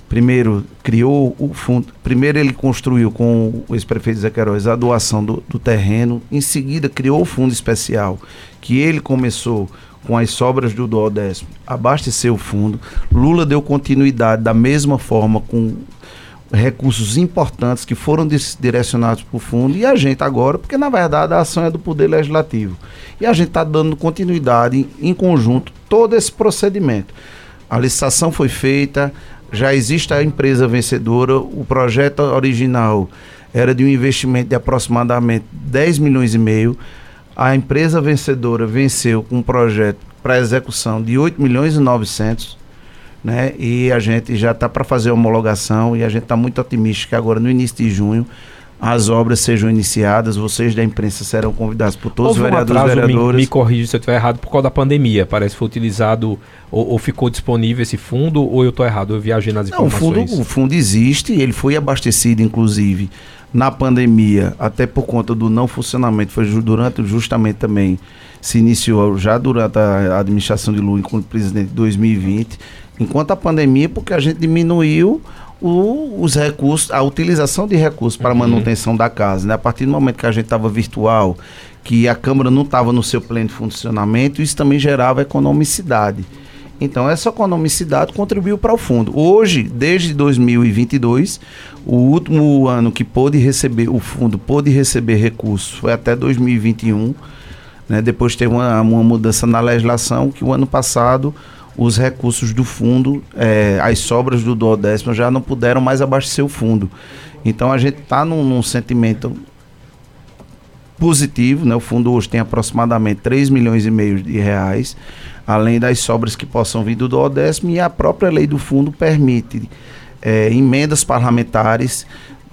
Primeiro criou o fundo. Primeiro ele construiu com o ex-prefeito Zé Queiroz a doação do, do terreno. Em seguida criou o fundo especial, que ele começou com as sobras do duodécimo, abasteceu o fundo. Lula deu continuidade da mesma forma com recursos importantes que foram direcionados para o fundo e a gente agora, porque na verdade a ação é do Poder Legislativo. E a gente está dando continuidade em, em conjunto todo esse procedimento. A licitação foi feita, já existe a empresa vencedora, o projeto original era de um investimento de aproximadamente 10 milhões e meio. A empresa vencedora venceu com um projeto para execução de 8 milhões e 900 né? E a gente já está para fazer a homologação e a gente está muito otimista que agora no início de junho as obras sejam iniciadas. Vocês da imprensa serão convidados por todos Houve os um vereadores e atraso, me, vereadoras. me corrija se eu estiver errado, por causa da pandemia. Parece que foi utilizado ou, ou ficou disponível esse fundo, ou eu estou errado, eu viajei nas Não, informações. fundo, o fundo existe, ele foi abastecido, inclusive, na pandemia, até por conta do não funcionamento, foi durante, justamente também, se iniciou já durante a administração de Lula, enquanto presidente de 2020, enquanto a pandemia, porque a gente diminuiu o- os recursos, a utilização de recursos para a Uhum. manutenção da casa. Né? A partir do momento que a gente estava virtual, que a Câmara não estava no seu pleno funcionamento, isso também gerava economicidade. Então, essa economicidade contribuiu para o fundo. Hoje, desde 2022, o último ano que pôde receber, o fundo pôde receber recursos foi até 2021. Né? Depois teve uma, uma mudança na legislação, que o ano passado os recursos do fundo, eh, as sobras do duodécimo já não puderam mais abastecer o fundo. Então, a gente está num, num sentimento positivo, né? O fundo hoje tem aproximadamente 3 milhões e meio de reais, além das sobras que possam vir do duodécimo e a própria lei do fundo permite eh, emendas parlamentares,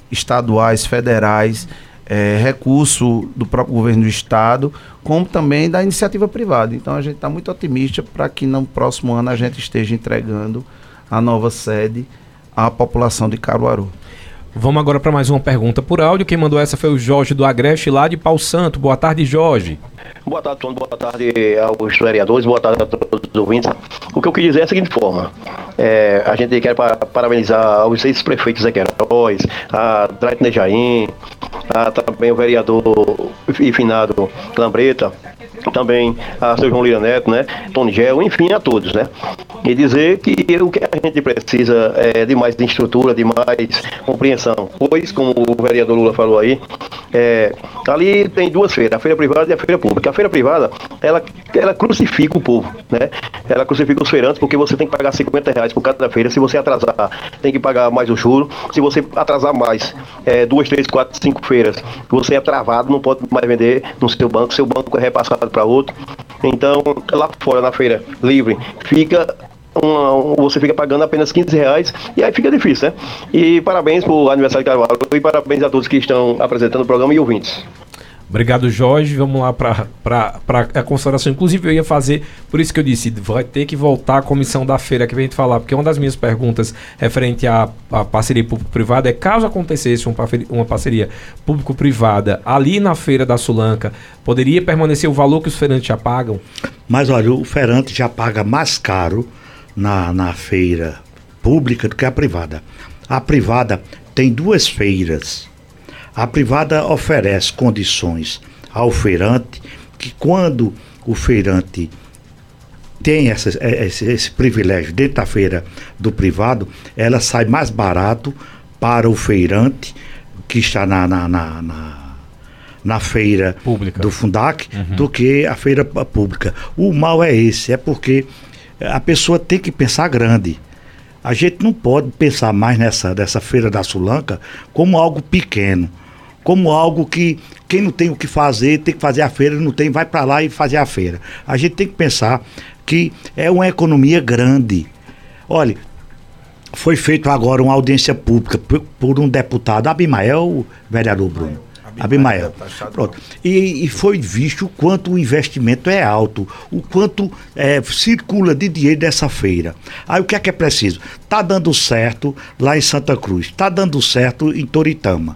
estaduais, federais, eh, recurso do próprio governo do estado, como também da iniciativa privada. Então a gente está muito otimista para que no próximo ano a gente esteja entregando a nova sede à população de Caruaru. Vamos agora para mais uma pergunta por áudio. Quem mandou essa foi o Jorge do Agreste, lá de Pau Santo. Boa tarde, Jorge. Boa tarde, Tony. Boa tarde aos vereadores, boa tarde a todos os ouvintes. O que eu quis dizer é a seguinte forma. É, a gente quer pa- parabenizar os seis prefeitos Zé Queiroz, a Draitner Jaim, a, também o vereador e finado Lambreta, também a seu João Lira Neto, né? Tony Gel, enfim, a todos, né? E dizer que o que a gente precisa é de mais estrutura, de mais compreensão. Pois, como o vereador Lula falou aí, é, ali tem duas feiras, a feira privada e a feira pública. A feira privada, ela, ela crucifica o povo, né? Ela crucifica os feirantes porque você tem que pagar 50 reais por cada feira. Se você atrasar, tem que pagar mais o juro. Se você atrasar mais, é, duas, três, quatro, cinco feiras, você é travado, não pode mais vender no seu banco, seu banco é repassado para outro. Então, lá fora na feira livre, fica um- você fica pagando apenas 15 reais e aí fica difícil, né? E parabéns pro aniversário de Carvalho e parabéns a todos que estão apresentando o programa e ouvintes. Obrigado, Jorge. Vamos lá para a consideração. Inclusive, eu ia fazer, por isso que eu disse, vai ter que voltar à comissão da feira que vem te falar, porque uma das minhas perguntas referente à, à parceria público-privada é caso acontecesse uma parceria público-privada ali na feira da Sulanca, poderia permanecer o valor que os feirantes já pagam? Mas olha, o feirante já paga mais caro na, na feira pública do que a privada. A privada tem duas feiras a privada oferece condições ao feirante que quando o feirante tem essa, é, esse, esse, privilégio dentro da feira do privado, ela sai mais barato para o feirante que está na, na, na, na, na feira pública. do Fundac uhum. do que a feira pública. O mal é esse, é porque a pessoa tem que pensar grande. A gente não pode pensar mais nessa, nessa feira da Sulanca como algo pequeno como algo que quem não tem o que fazer, tem que fazer a feira, não tem, vai para lá e fazer a feira. A gente tem que pensar que é uma economia grande. Olha, foi feito agora uma audiência pública por, por um deputado, Abimael, vereador Bruno. Abimael. Tá Pronto. E, e, foi visto o quanto o investimento é alto, o quanto é, circula de dinheiro dessa feira. Aí o que é que é preciso? Tá dando certo lá em Santa Cruz, tá dando certo em Toritama.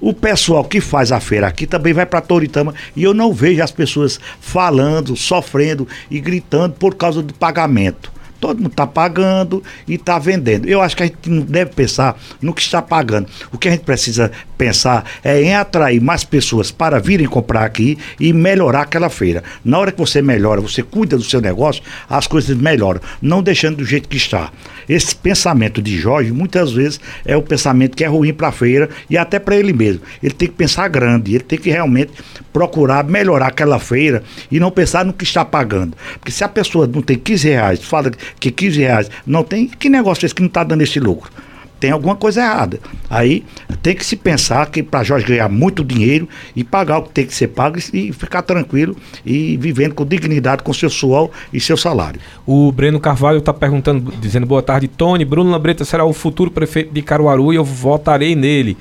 O pessoal que faz a feira aqui também vai para Toritama e eu não vejo as pessoas falando, sofrendo e gritando por causa do pagamento. Todo mundo está pagando e está vendendo. Eu acho que a gente não deve pensar no que está pagando. O que a gente precisa pensar é em atrair mais pessoas para virem comprar aqui e melhorar aquela feira. Na hora que você melhora, você cuida do seu negócio, as coisas melhoram, não deixando do jeito que está. Esse pensamento de Jorge, muitas vezes, é o pensamento que é ruim para a feira e até para ele mesmo. Ele tem que pensar grande, ele tem que realmente procurar melhorar aquela feira e não pensar no que está pagando. Porque se a pessoa não tem 15 reais, fala que 15 reais não tem, que negócio é esse que não está dando esse lucro? Tem alguma coisa errada. Aí tem que se pensar que para Jorge ganhar muito dinheiro e pagar o que tem que ser pago e ficar tranquilo e vivendo com dignidade com seu suor e seu salário. O Breno Carvalho está perguntando, dizendo boa tarde, Tony. Bruno Lambreta será o futuro prefeito de Caruaru e eu votarei nele.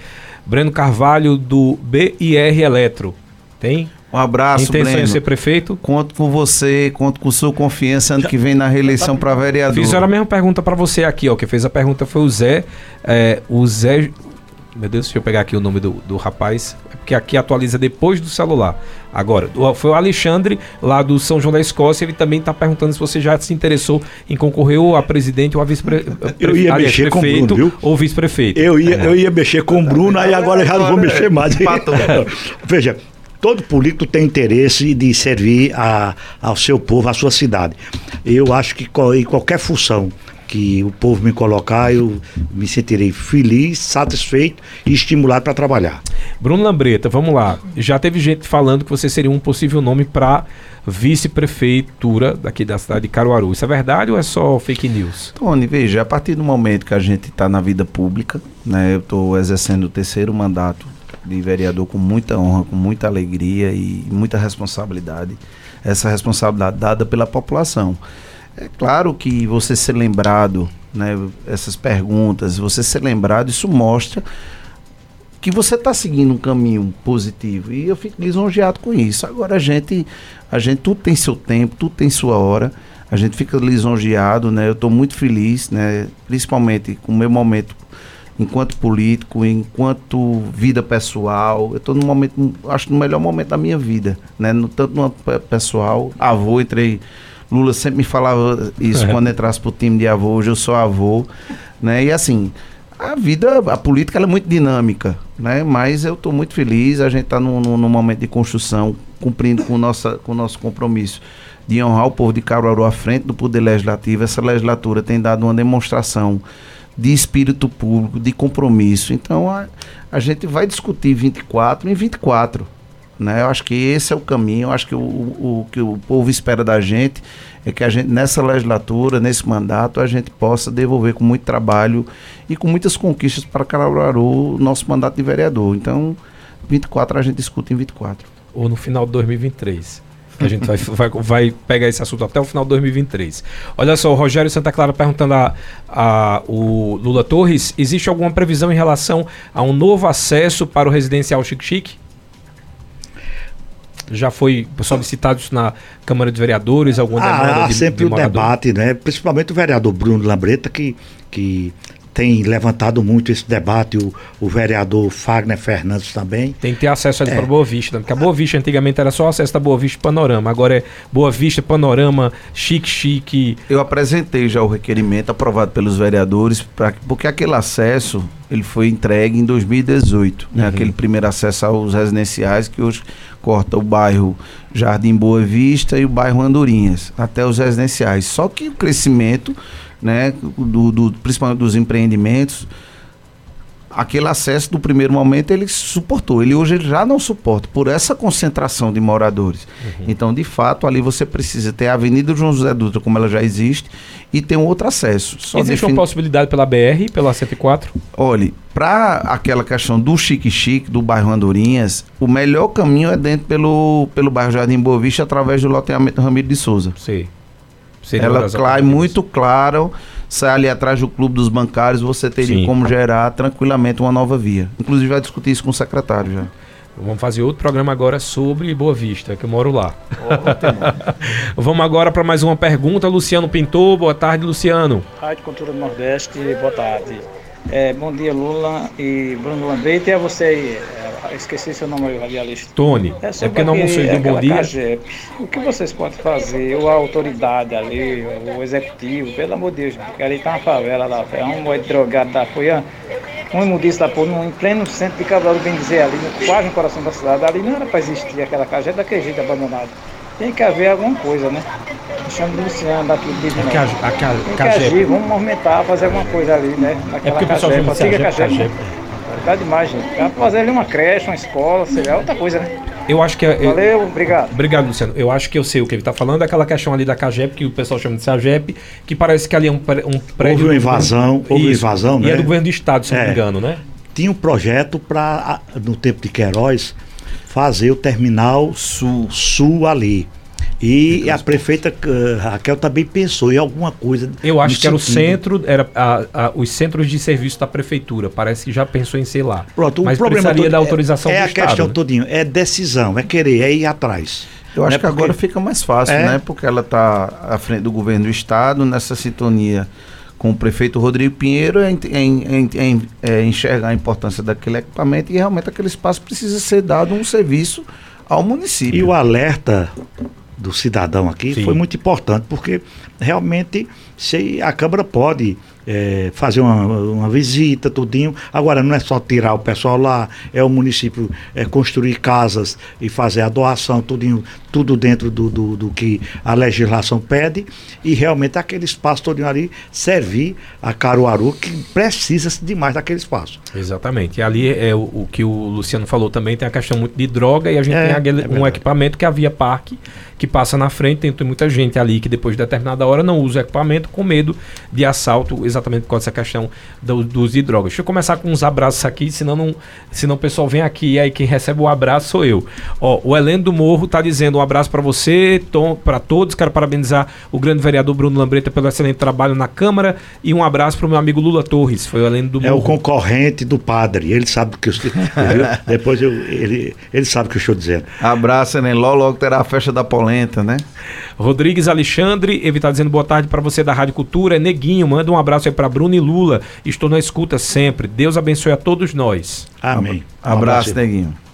Breno Carvalho do BIR Eletro. Tem? Um abraço, Intenção Breno. de ser prefeito? Conto com você, conto com sua confiança ano Já, que vem na reeleição para vereador. Fizeram a mesma pergunta para você aqui, ó. Quem fez a pergunta foi o Zé. É, o Zé. Meu Deus, deixa eu pegar aqui o nome do, do rapaz. É porque aqui atualiza depois do celular. Agora, foi o Alexandre, lá do São João da Escócia. Ele também está perguntando se você já se interessou em concorrer ou a presidente ou a vice-prefeito. Eu ia aliás, mexer com o Bruno, viu? Ou vice-prefeito. Eu ia, é. eu ia mexer com o Bruno, aí agora já não vou mexer mais. (laughs) Veja, todo político tem interesse de servir a, ao seu povo, à sua cidade. Eu acho que em qualquer função que o povo me colocar, eu me sentirei feliz, satisfeito e estimulado para trabalhar. Bruno Lambreta, vamos lá. Já teve gente falando que você seria um possível nome para vice-prefeitura daqui da cidade de Caruaru. Isso é verdade ou é só fake news? Tony, veja, a partir do momento que a gente está na vida pública, né, eu estou exercendo o terceiro mandato de vereador com muita honra, com muita alegria e muita responsabilidade. Essa responsabilidade dada pela população. É claro que você ser lembrado, né, essas perguntas, você ser lembrado, isso mostra que você está seguindo um caminho positivo e eu fico lisonjeado com isso. Agora a gente, a gente tudo tem seu tempo, tudo tem sua hora. A gente fica lisonjeado, né? Eu estou muito feliz, né? Principalmente com o meu momento enquanto político, enquanto vida pessoal. Eu estou no momento, acho no melhor momento da minha vida, né? No, tanto no pessoal, avô, entrei. Lula sempre me falava isso é. quando entrasse pro time de avô, hoje eu sou avô, né? E assim, a vida, a política é muito dinâmica, né? Mas eu estou muito feliz, a gente está num, num, momento de construção, cumprindo com, nossa, com o nosso compromisso de honrar o povo de Caruaru à frente do Poder Legislativo. Essa legislatura tem dado uma demonstração de espírito público, de compromisso. Então a, a gente vai discutir 24 em 24. Né? Eu acho que esse é o caminho, eu acho que o, o, o que o povo espera da gente é que a gente, nessa legislatura, nesse mandato, a gente possa devolver com muito trabalho e com muitas conquistas para Caruaru o nosso mandato de vereador. Então, 24 a gente discute em 24. Ou no final de 2023. A gente vai, vai, vai pegar esse assunto até o final de 2023. Olha só, o Rogério Santa Clara perguntando a, a o Lula Torres: existe alguma previsão em relação a um novo acesso para o residencial Chique Chique? Já foi solicitado isso na Câmara de Vereadores, alguma demanda Ah, há de, sempre de o debate, né? Principalmente o vereador Bruno Lambreta, que, que tem levantado muito esse debate, o, o vereador Fagner Fernandes também. Tem que ter acesso ali É. para Boa Vista, né? porque a Boa Vista antigamente era só acesso da Boa Vista e Panorama, agora é Boa Vista, Panorama, Chique Chique. Eu apresentei já o requerimento aprovado pelos vereadores, pra, porque aquele acesso ele foi entregue em 2018, né? aquele primeiro acesso aos residenciais que hoje corta o bairro Jardim Boa Vista e o bairro Andorinhas, até os residenciais. Só que o crescimento, né, do, do- principalmente dos empreendimentos, aquele acesso do primeiro momento ele suportou. Ele hoje ele já não suporta por essa concentração de moradores. Então, de fato, ali você precisa ter a Avenida João José Dutra, como ela já existe, e ter um outro acesso. Só Existe defini- uma possibilidade pela BR, pela 104? Olhe, para aquela questão do Chique Chique, do bairro Andorinhas, o melhor caminho é dentro pelo, pelo bairro Jardim Boa Vista, através do loteamento Ramiro de Souza. Sei. Seria Ela cai muito claro, sai ali atrás do clube dos bancários, você teria Sim. como gerar tranquilamente uma nova via. Inclusive vai discutir isso com o secretário já. Vamos fazer outro programa agora sobre Boa Vista, que eu moro lá. (laughs) Vamos agora para mais uma pergunta. Luciano Pintor, boa tarde, Luciano. Rádio Cultura do Nordeste, boa tarde. É, bom dia, Lula e Bruno Lambreta. E a você aí, é, esqueci seu nome, radialista. Tony, é, sobre porque não aquele- deu bom dia. CAGEP. O que vocês podem fazer, ou a autoridade ali, o executivo, pelo amor de Deus, porque ali tá uma favela lá, é um moed drogado da Foian, um imunista da em pleno centro de Cabral, bem dizer, ali, no- quase no coração da cidade, ali não era para existir aquela CAGEP daquele jeito abandonado. Tem que haver alguma coisa, né? Chamo de Luciano, daqui de A, Divinópolis. Ca- a, Ca- Tem que Cagep. agir, vamos movimentar, fazer alguma coisa ali, né? É Naquela porque o pessoal chama de Cagep, Cagep. Cagep. Tá demais, gente. Dá pra fazer ali uma creche, uma escola, sei lá, outra coisa, né? Eu acho que é. eu- Valeu, obrigado. Obrigado, Luciano. Eu acho que eu sei o que ele está falando. Aquela questão ali da Cagep, que o pessoal chama de Cagep, que parece que ali é um, um prédio. uma do invasão, governo- houve uma invasão, E é né? do governo do estado, se não me É. engano, né? Tinha um projeto para, no tempo de Queiroz, fazer o terminal sul, sul ali. E a prefeita eh, Raquel também pensou em alguma coisa. Eu acho que era o sentido- centro, era a- a- os centros de serviço da prefeitura. Parece que já pensou em ser lá. Pronto, Mas o problema precisaria todo da autorização é, é do a Estado, questão né? todinho, é decisão, é querer, é ir atrás. Eu acho Né, que agora fica mais fácil, É. né? Porque ela está à frente do governo do estado, nessa sintonia com o prefeito Rodrigo Pinheiro, é, ent- é é é enxergar a importância daquele equipamento e realmente aquele espaço precisa ser dado um serviço ao município. E o alerta do cidadão aqui Sim. foi muito importante, porque realmente se a Câmara pode eh, fazer uma, uma visita, tudinho. Agora, não é só tirar o pessoal lá, é o município eh, construir casas e fazer a doação, tudinho, tudo dentro do, do, do que a legislação pede, e realmente aquele espaço todinho ali servir a Caruaru, que precisa demais daquele espaço. Exatamente. E ali é o, o que o Luciano falou também, tem a questão muito de droga e a gente É, tem aquele- é um equipamento que é a Via Parque, que passa na frente, tem, tem muita gente ali que depois de determinada hora não usa o equipamento com medo de assalto, exatamente por causa dessa questão do, do uso de drogas. Deixa eu começar com uns abraços aqui, senão, não, senão o pessoal vem aqui e aí quem recebe o abraço sou eu. Ó, o Heleno do Morro tá dizendo um abraço para você, para todos, quero parabenizar o grande vereador Bruno Lambreta pelo excelente trabalho na Câmara e um abraço para o meu amigo Lula Torres, foi o Heleno do É o Morro. concorrente do padre. Ele sabe do que (laughs) eu? Depois eu, ele, ele sabe o que eu estou dizendo. Abraço, né? Logo, logo terá a festa da polenta, né? Rodrigues Alexandre, ele tá dizendo boa tarde para você da Rádio Cultura. É Neguinho, manda um abraço aí para Bruno e Lula. Estou na escuta sempre. Deus abençoe a todos nós. Amém. Um Abraço, abraço. Neguinho.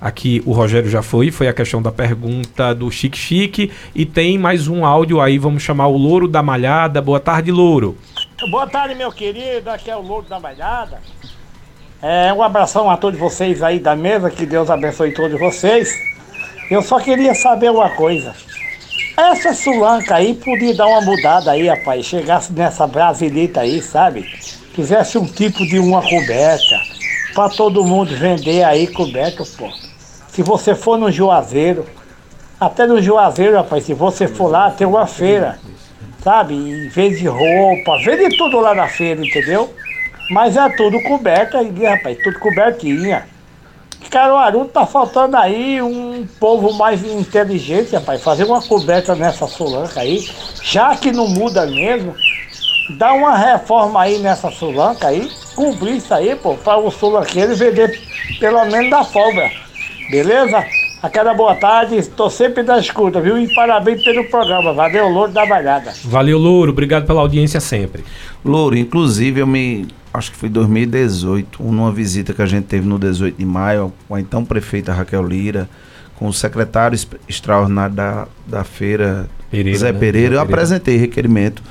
Aqui o Rogério já foi, foi a questão da pergunta do Chique Chique. E tem mais um áudio aí, vamos chamar o Louro da Malhada. Boa tarde, Louro. Boa tarde, meu querido. Aqui é o Louro da Malhada. É, um abração a todos vocês aí da mesa. Que Deus abençoe todos vocês. Eu só queria saber uma coisa. Essa sulanca aí podia dar uma mudada aí, rapaz. Chegasse nessa brasilita aí, sabe? Fizesse um tipo de uma coberta. Pra todo mundo vender aí coberta, pô. Se você for no Juazeiro, até no Juazeiro, rapaz, se você for lá, tem uma feira sabe? E vende roupa, vende tudo lá na feira, entendeu? Mas é tudo coberto aí, rapaz, tudo cobertinha. Caruaru tá faltando aí um povo mais inteligente, rapaz, fazer uma coberta nessa solanca aí, já que não muda mesmo, dá uma reforma aí nessa solanca aí, cobrir isso aí, pô, para o solanqueiro vender pelo menos da folga, beleza? Aquela boa tarde, estou sempre na escuta, viu? E parabéns pelo programa. Valeu, Louro da Malhada. Valeu, Louro. Obrigado pela audiência sempre. Louro, inclusive eu me. Acho que foi 2018, numa visita que a gente teve no 18 de maio, com a então prefeita Raquel Lira, com o secretário extraordinário da, da feira, Pereira, Zé né? Pereira, eu apresentei requerimento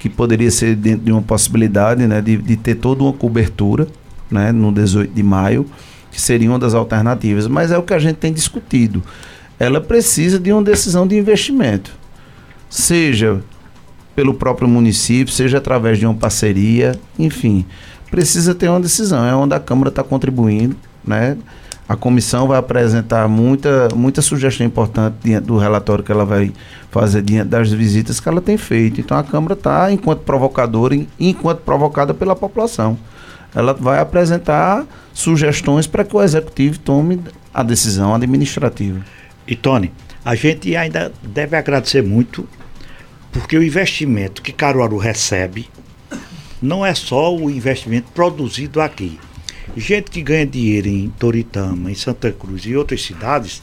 que poderia ser dentro de uma possibilidade né, de, de ter toda uma cobertura né, no 18 de maio que seria uma das alternativas, mas é o que a gente tem discutido. Ela precisa de uma decisão de investimento, seja pelo próprio município, seja através de uma parceria, enfim, precisa ter uma decisão. É onde a Câmara está contribuindo, né? A comissão vai apresentar muita, muita sugestão importante diante do relatório que ela vai fazer diante das visitas que ela tem feito. Então a Câmara está, enquanto provocadora, enquanto provocada pela população ela vai apresentar sugestões para que o executivo tome a decisão administrativa. E Tony, a gente ainda deve agradecer muito porque o investimento que Caruaru recebe não é só o investimento produzido aqui. Gente que ganha dinheiro em Toritama, em Santa Cruz e outras cidades,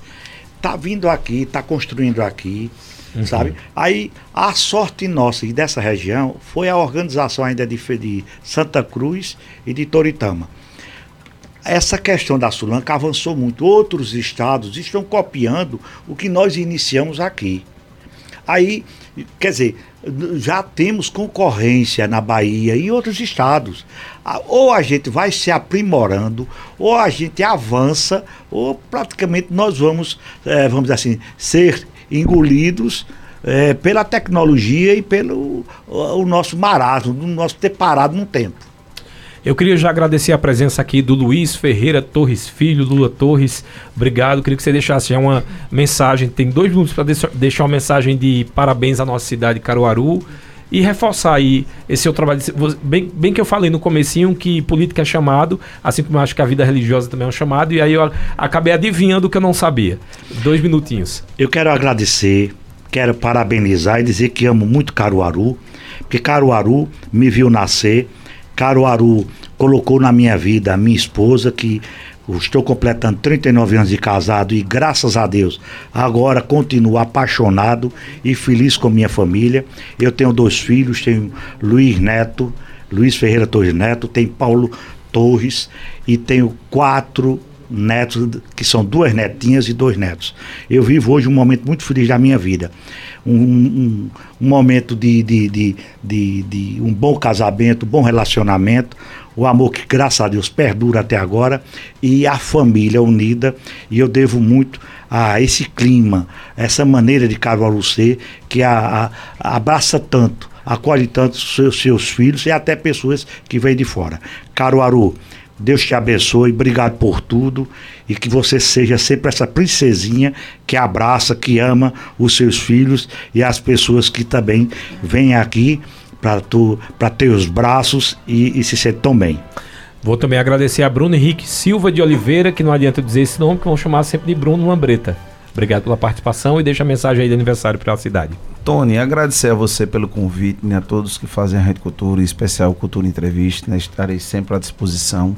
está vindo aqui, está construindo aqui, uhum. sabe? Aí a sorte nossa e dessa região foi a organização ainda de, de Santa Cruz e de Toritama. Essa questão da Sulanca avançou muito. Outros estados estão copiando o que nós iniciamos aqui. Aí, quer dizer, já temos concorrência na Bahia e em outros estados. Ou a gente vai se aprimorando, ou a gente avança, ou praticamente nós vamos, é, vamos assim, ser engolidos é, pela tecnologia e pelo o, o nosso marasmo, do nosso ter parado num tempo. Eu queria já agradecer a presença aqui do Luiz Ferreira Torres Filho, Lula Torres. Obrigado. Queria que você deixasse já uma mensagem. Tem dois minutos para deixar uma mensagem de parabéns à nossa cidade, Caruaru. E reforçar aí esse seu trabalho. Bem, bem que eu falei no comecinho que política é chamado, assim como eu acho que a vida religiosa também é um chamado, e aí eu acabei adivinhando o que eu não sabia. Dois minutinhos. Eu quero agradecer, quero parabenizar e dizer que amo muito Caruaru, porque Caruaru me viu nascer, Caruaru colocou na minha vida a minha esposa, que estou completando 39 anos de casado e graças a Deus agora continuo apaixonado e feliz com minha família. Eu tenho dois filhos, tenho Luiz Neto, Luiz Ferreira Torres Neto, tem Paulo Torres e tenho quatro netos, que são duas netinhas e dois netos. Eu vivo hoje um momento muito feliz da minha vida. Um, um, momento de, de, de, de, de um bom casamento, um bom relacionamento, o amor que, graças a Deus, perdura até agora e a família unida. E eu devo muito a esse clima, essa maneira de Caruaru ser, que a, a, abraça tanto, acolhe tanto seus, seus filhos e até pessoas que vêm de fora. Caruaru, Deus te abençoe, obrigado por tudo e que você seja sempre essa princesinha que abraça, que ama os seus filhos e as pessoas que também vêm aqui para ter os braços e, e se tão bem. Vou também agradecer a Bruno Henrique Silva de Oliveira, que não adianta dizer esse nome, que vão chamar sempre de Bruno Lambreta. Obrigado pela participação e deixa a mensagem aí de aniversário para a cidade. Tony, agradecer a você pelo convite, né, a todos que fazem a Rede Cultura, em especial Cultura Entrevista, né, estarei sempre à disposição.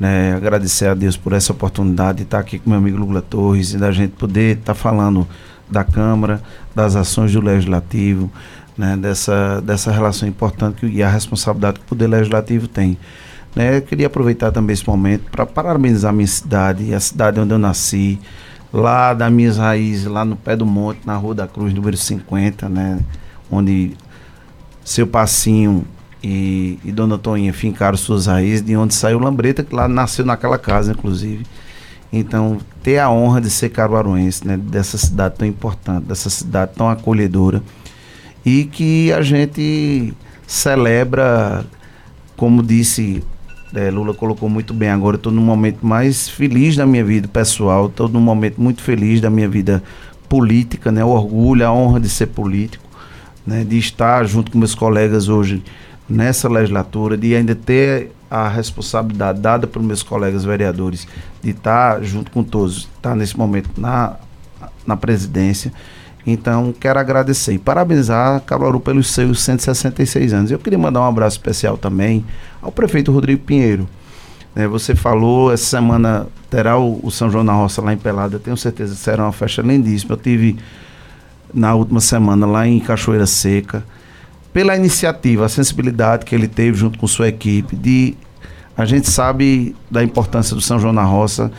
Né, agradecer a Deus por essa oportunidade de estar aqui com meu amigo Lula Torres e da gente poder estar falando da Câmara, das ações do Legislativo, né, dessa, dessa relação importante que, e a responsabilidade que o Poder Legislativo tem. Né, queria aproveitar também esse momento para parabenizar a minha cidade, a cidade onde eu nasci, lá das minhas raízes, lá no pé do monte, na Rua da Cruz, número 50, né? Onde seu Passinho e, e Dona Toninha fincaram suas raízes, de onde saiu Lambreta, que lá nasceu naquela casa, inclusive. Então, ter a honra de ser caruaruense, né? Dessa cidade tão importante, dessa cidade tão acolhedora. E que a gente celebra, como disse é, Lula colocou muito bem agora, estou num momento mais feliz da minha vida pessoal, estou num momento muito feliz da minha vida política, né? O orgulho, a honra de ser político, né? De estar junto com meus colegas hoje nessa legislatura, de ainda ter a responsabilidade dada pelos meus colegas vereadores de estar junto com todos, estar nesse momento na, na presidência. Então, quero agradecer e parabenizar Caruaru pelos seus 166 anos. Eu queria mandar um abraço especial também ao prefeito Rodrigo Pinheiro, né, você falou, essa semana terá o, o, São João na Roça lá em Pelada. Tenho certeza que será uma festa lindíssima. Eu tive na última semana lá em Cachoeira Seca. Pela iniciativa, a sensibilidade que ele teve junto com sua equipe, de a gente sabe da importância do São João na Roça.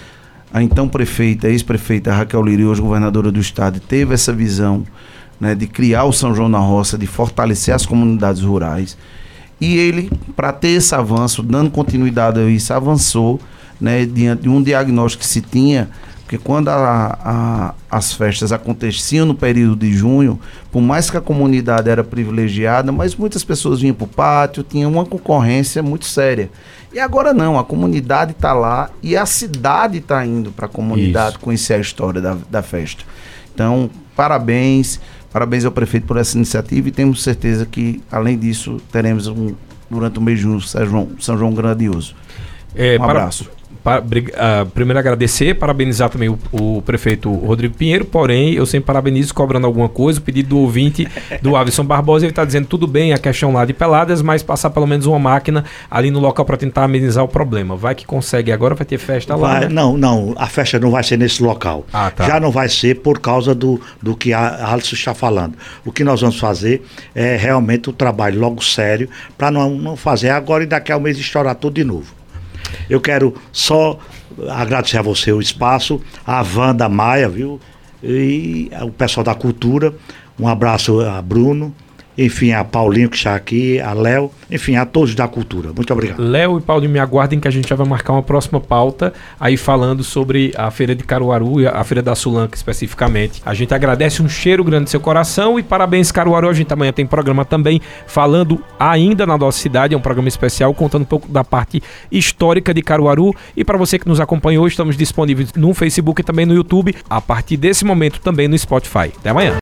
A então prefeita, ex-prefeita Raquel Liri, hoje governadora do estado, teve essa visão né, de criar o São João na Roça, de fortalecer as comunidades rurais. E ele, para ter esse avanço, dando continuidade a isso, avançou né, diante de um diagnóstico que se tinha, porque quando a, a, as festas aconteciam no período de junho, por mais que a comunidade era privilegiada, mas muitas pessoas vinham para o pátio, tinha uma concorrência muito séria. E agora não, a comunidade está lá e a cidade está indo para a comunidade Isso. conhecer a história da, da festa. Então, parabéns. Parabéns ao prefeito por essa iniciativa e temos certeza que, além disso, teremos um, durante o mês de junho São João, São João grandioso. É, um abraço para, uh, primeiro agradecer, parabenizar também o, o, prefeito Rodrigo Pinheiro, porém eu sempre parabenizo cobrando alguma coisa, o pedido do ouvinte do Avison Barbosa, ele está dizendo tudo bem a questão lá de peladas, mas passar pelo menos uma máquina ali no local para tentar amenizar o problema. Vai que consegue agora, vai ter festa lá. Vai, né? Não, não, a festa não vai ser nesse local. Ah, tá. Já não vai ser por causa do, do que a Alisson está falando. O que nós vamos fazer é realmente o trabalho logo sério, para não, não fazer agora e daqui a um mês estourar tudo de novo. Eu quero só agradecer a você o espaço, a Wanda Maia, viu? E o pessoal da cultura. Um abraço a Bruno enfim, a Paulinho que está aqui, a Léo, enfim, a todos da cultura. Muito obrigado. Léo e Paulinho, me aguardem que a gente já vai marcar uma próxima pauta aí falando sobre a Feira de Caruaru e a Feira da Sulanca especificamente. A gente agradece um cheiro grande do seu coração e parabéns, Caruaru. A gente amanhã tem programa também falando ainda na nossa cidade, é um programa especial contando um pouco da parte histórica de Caruaru. E para você que nos acompanhou, estamos disponíveis no Facebook e também no YouTube. A partir desse momento também no Spotify. Até amanhã.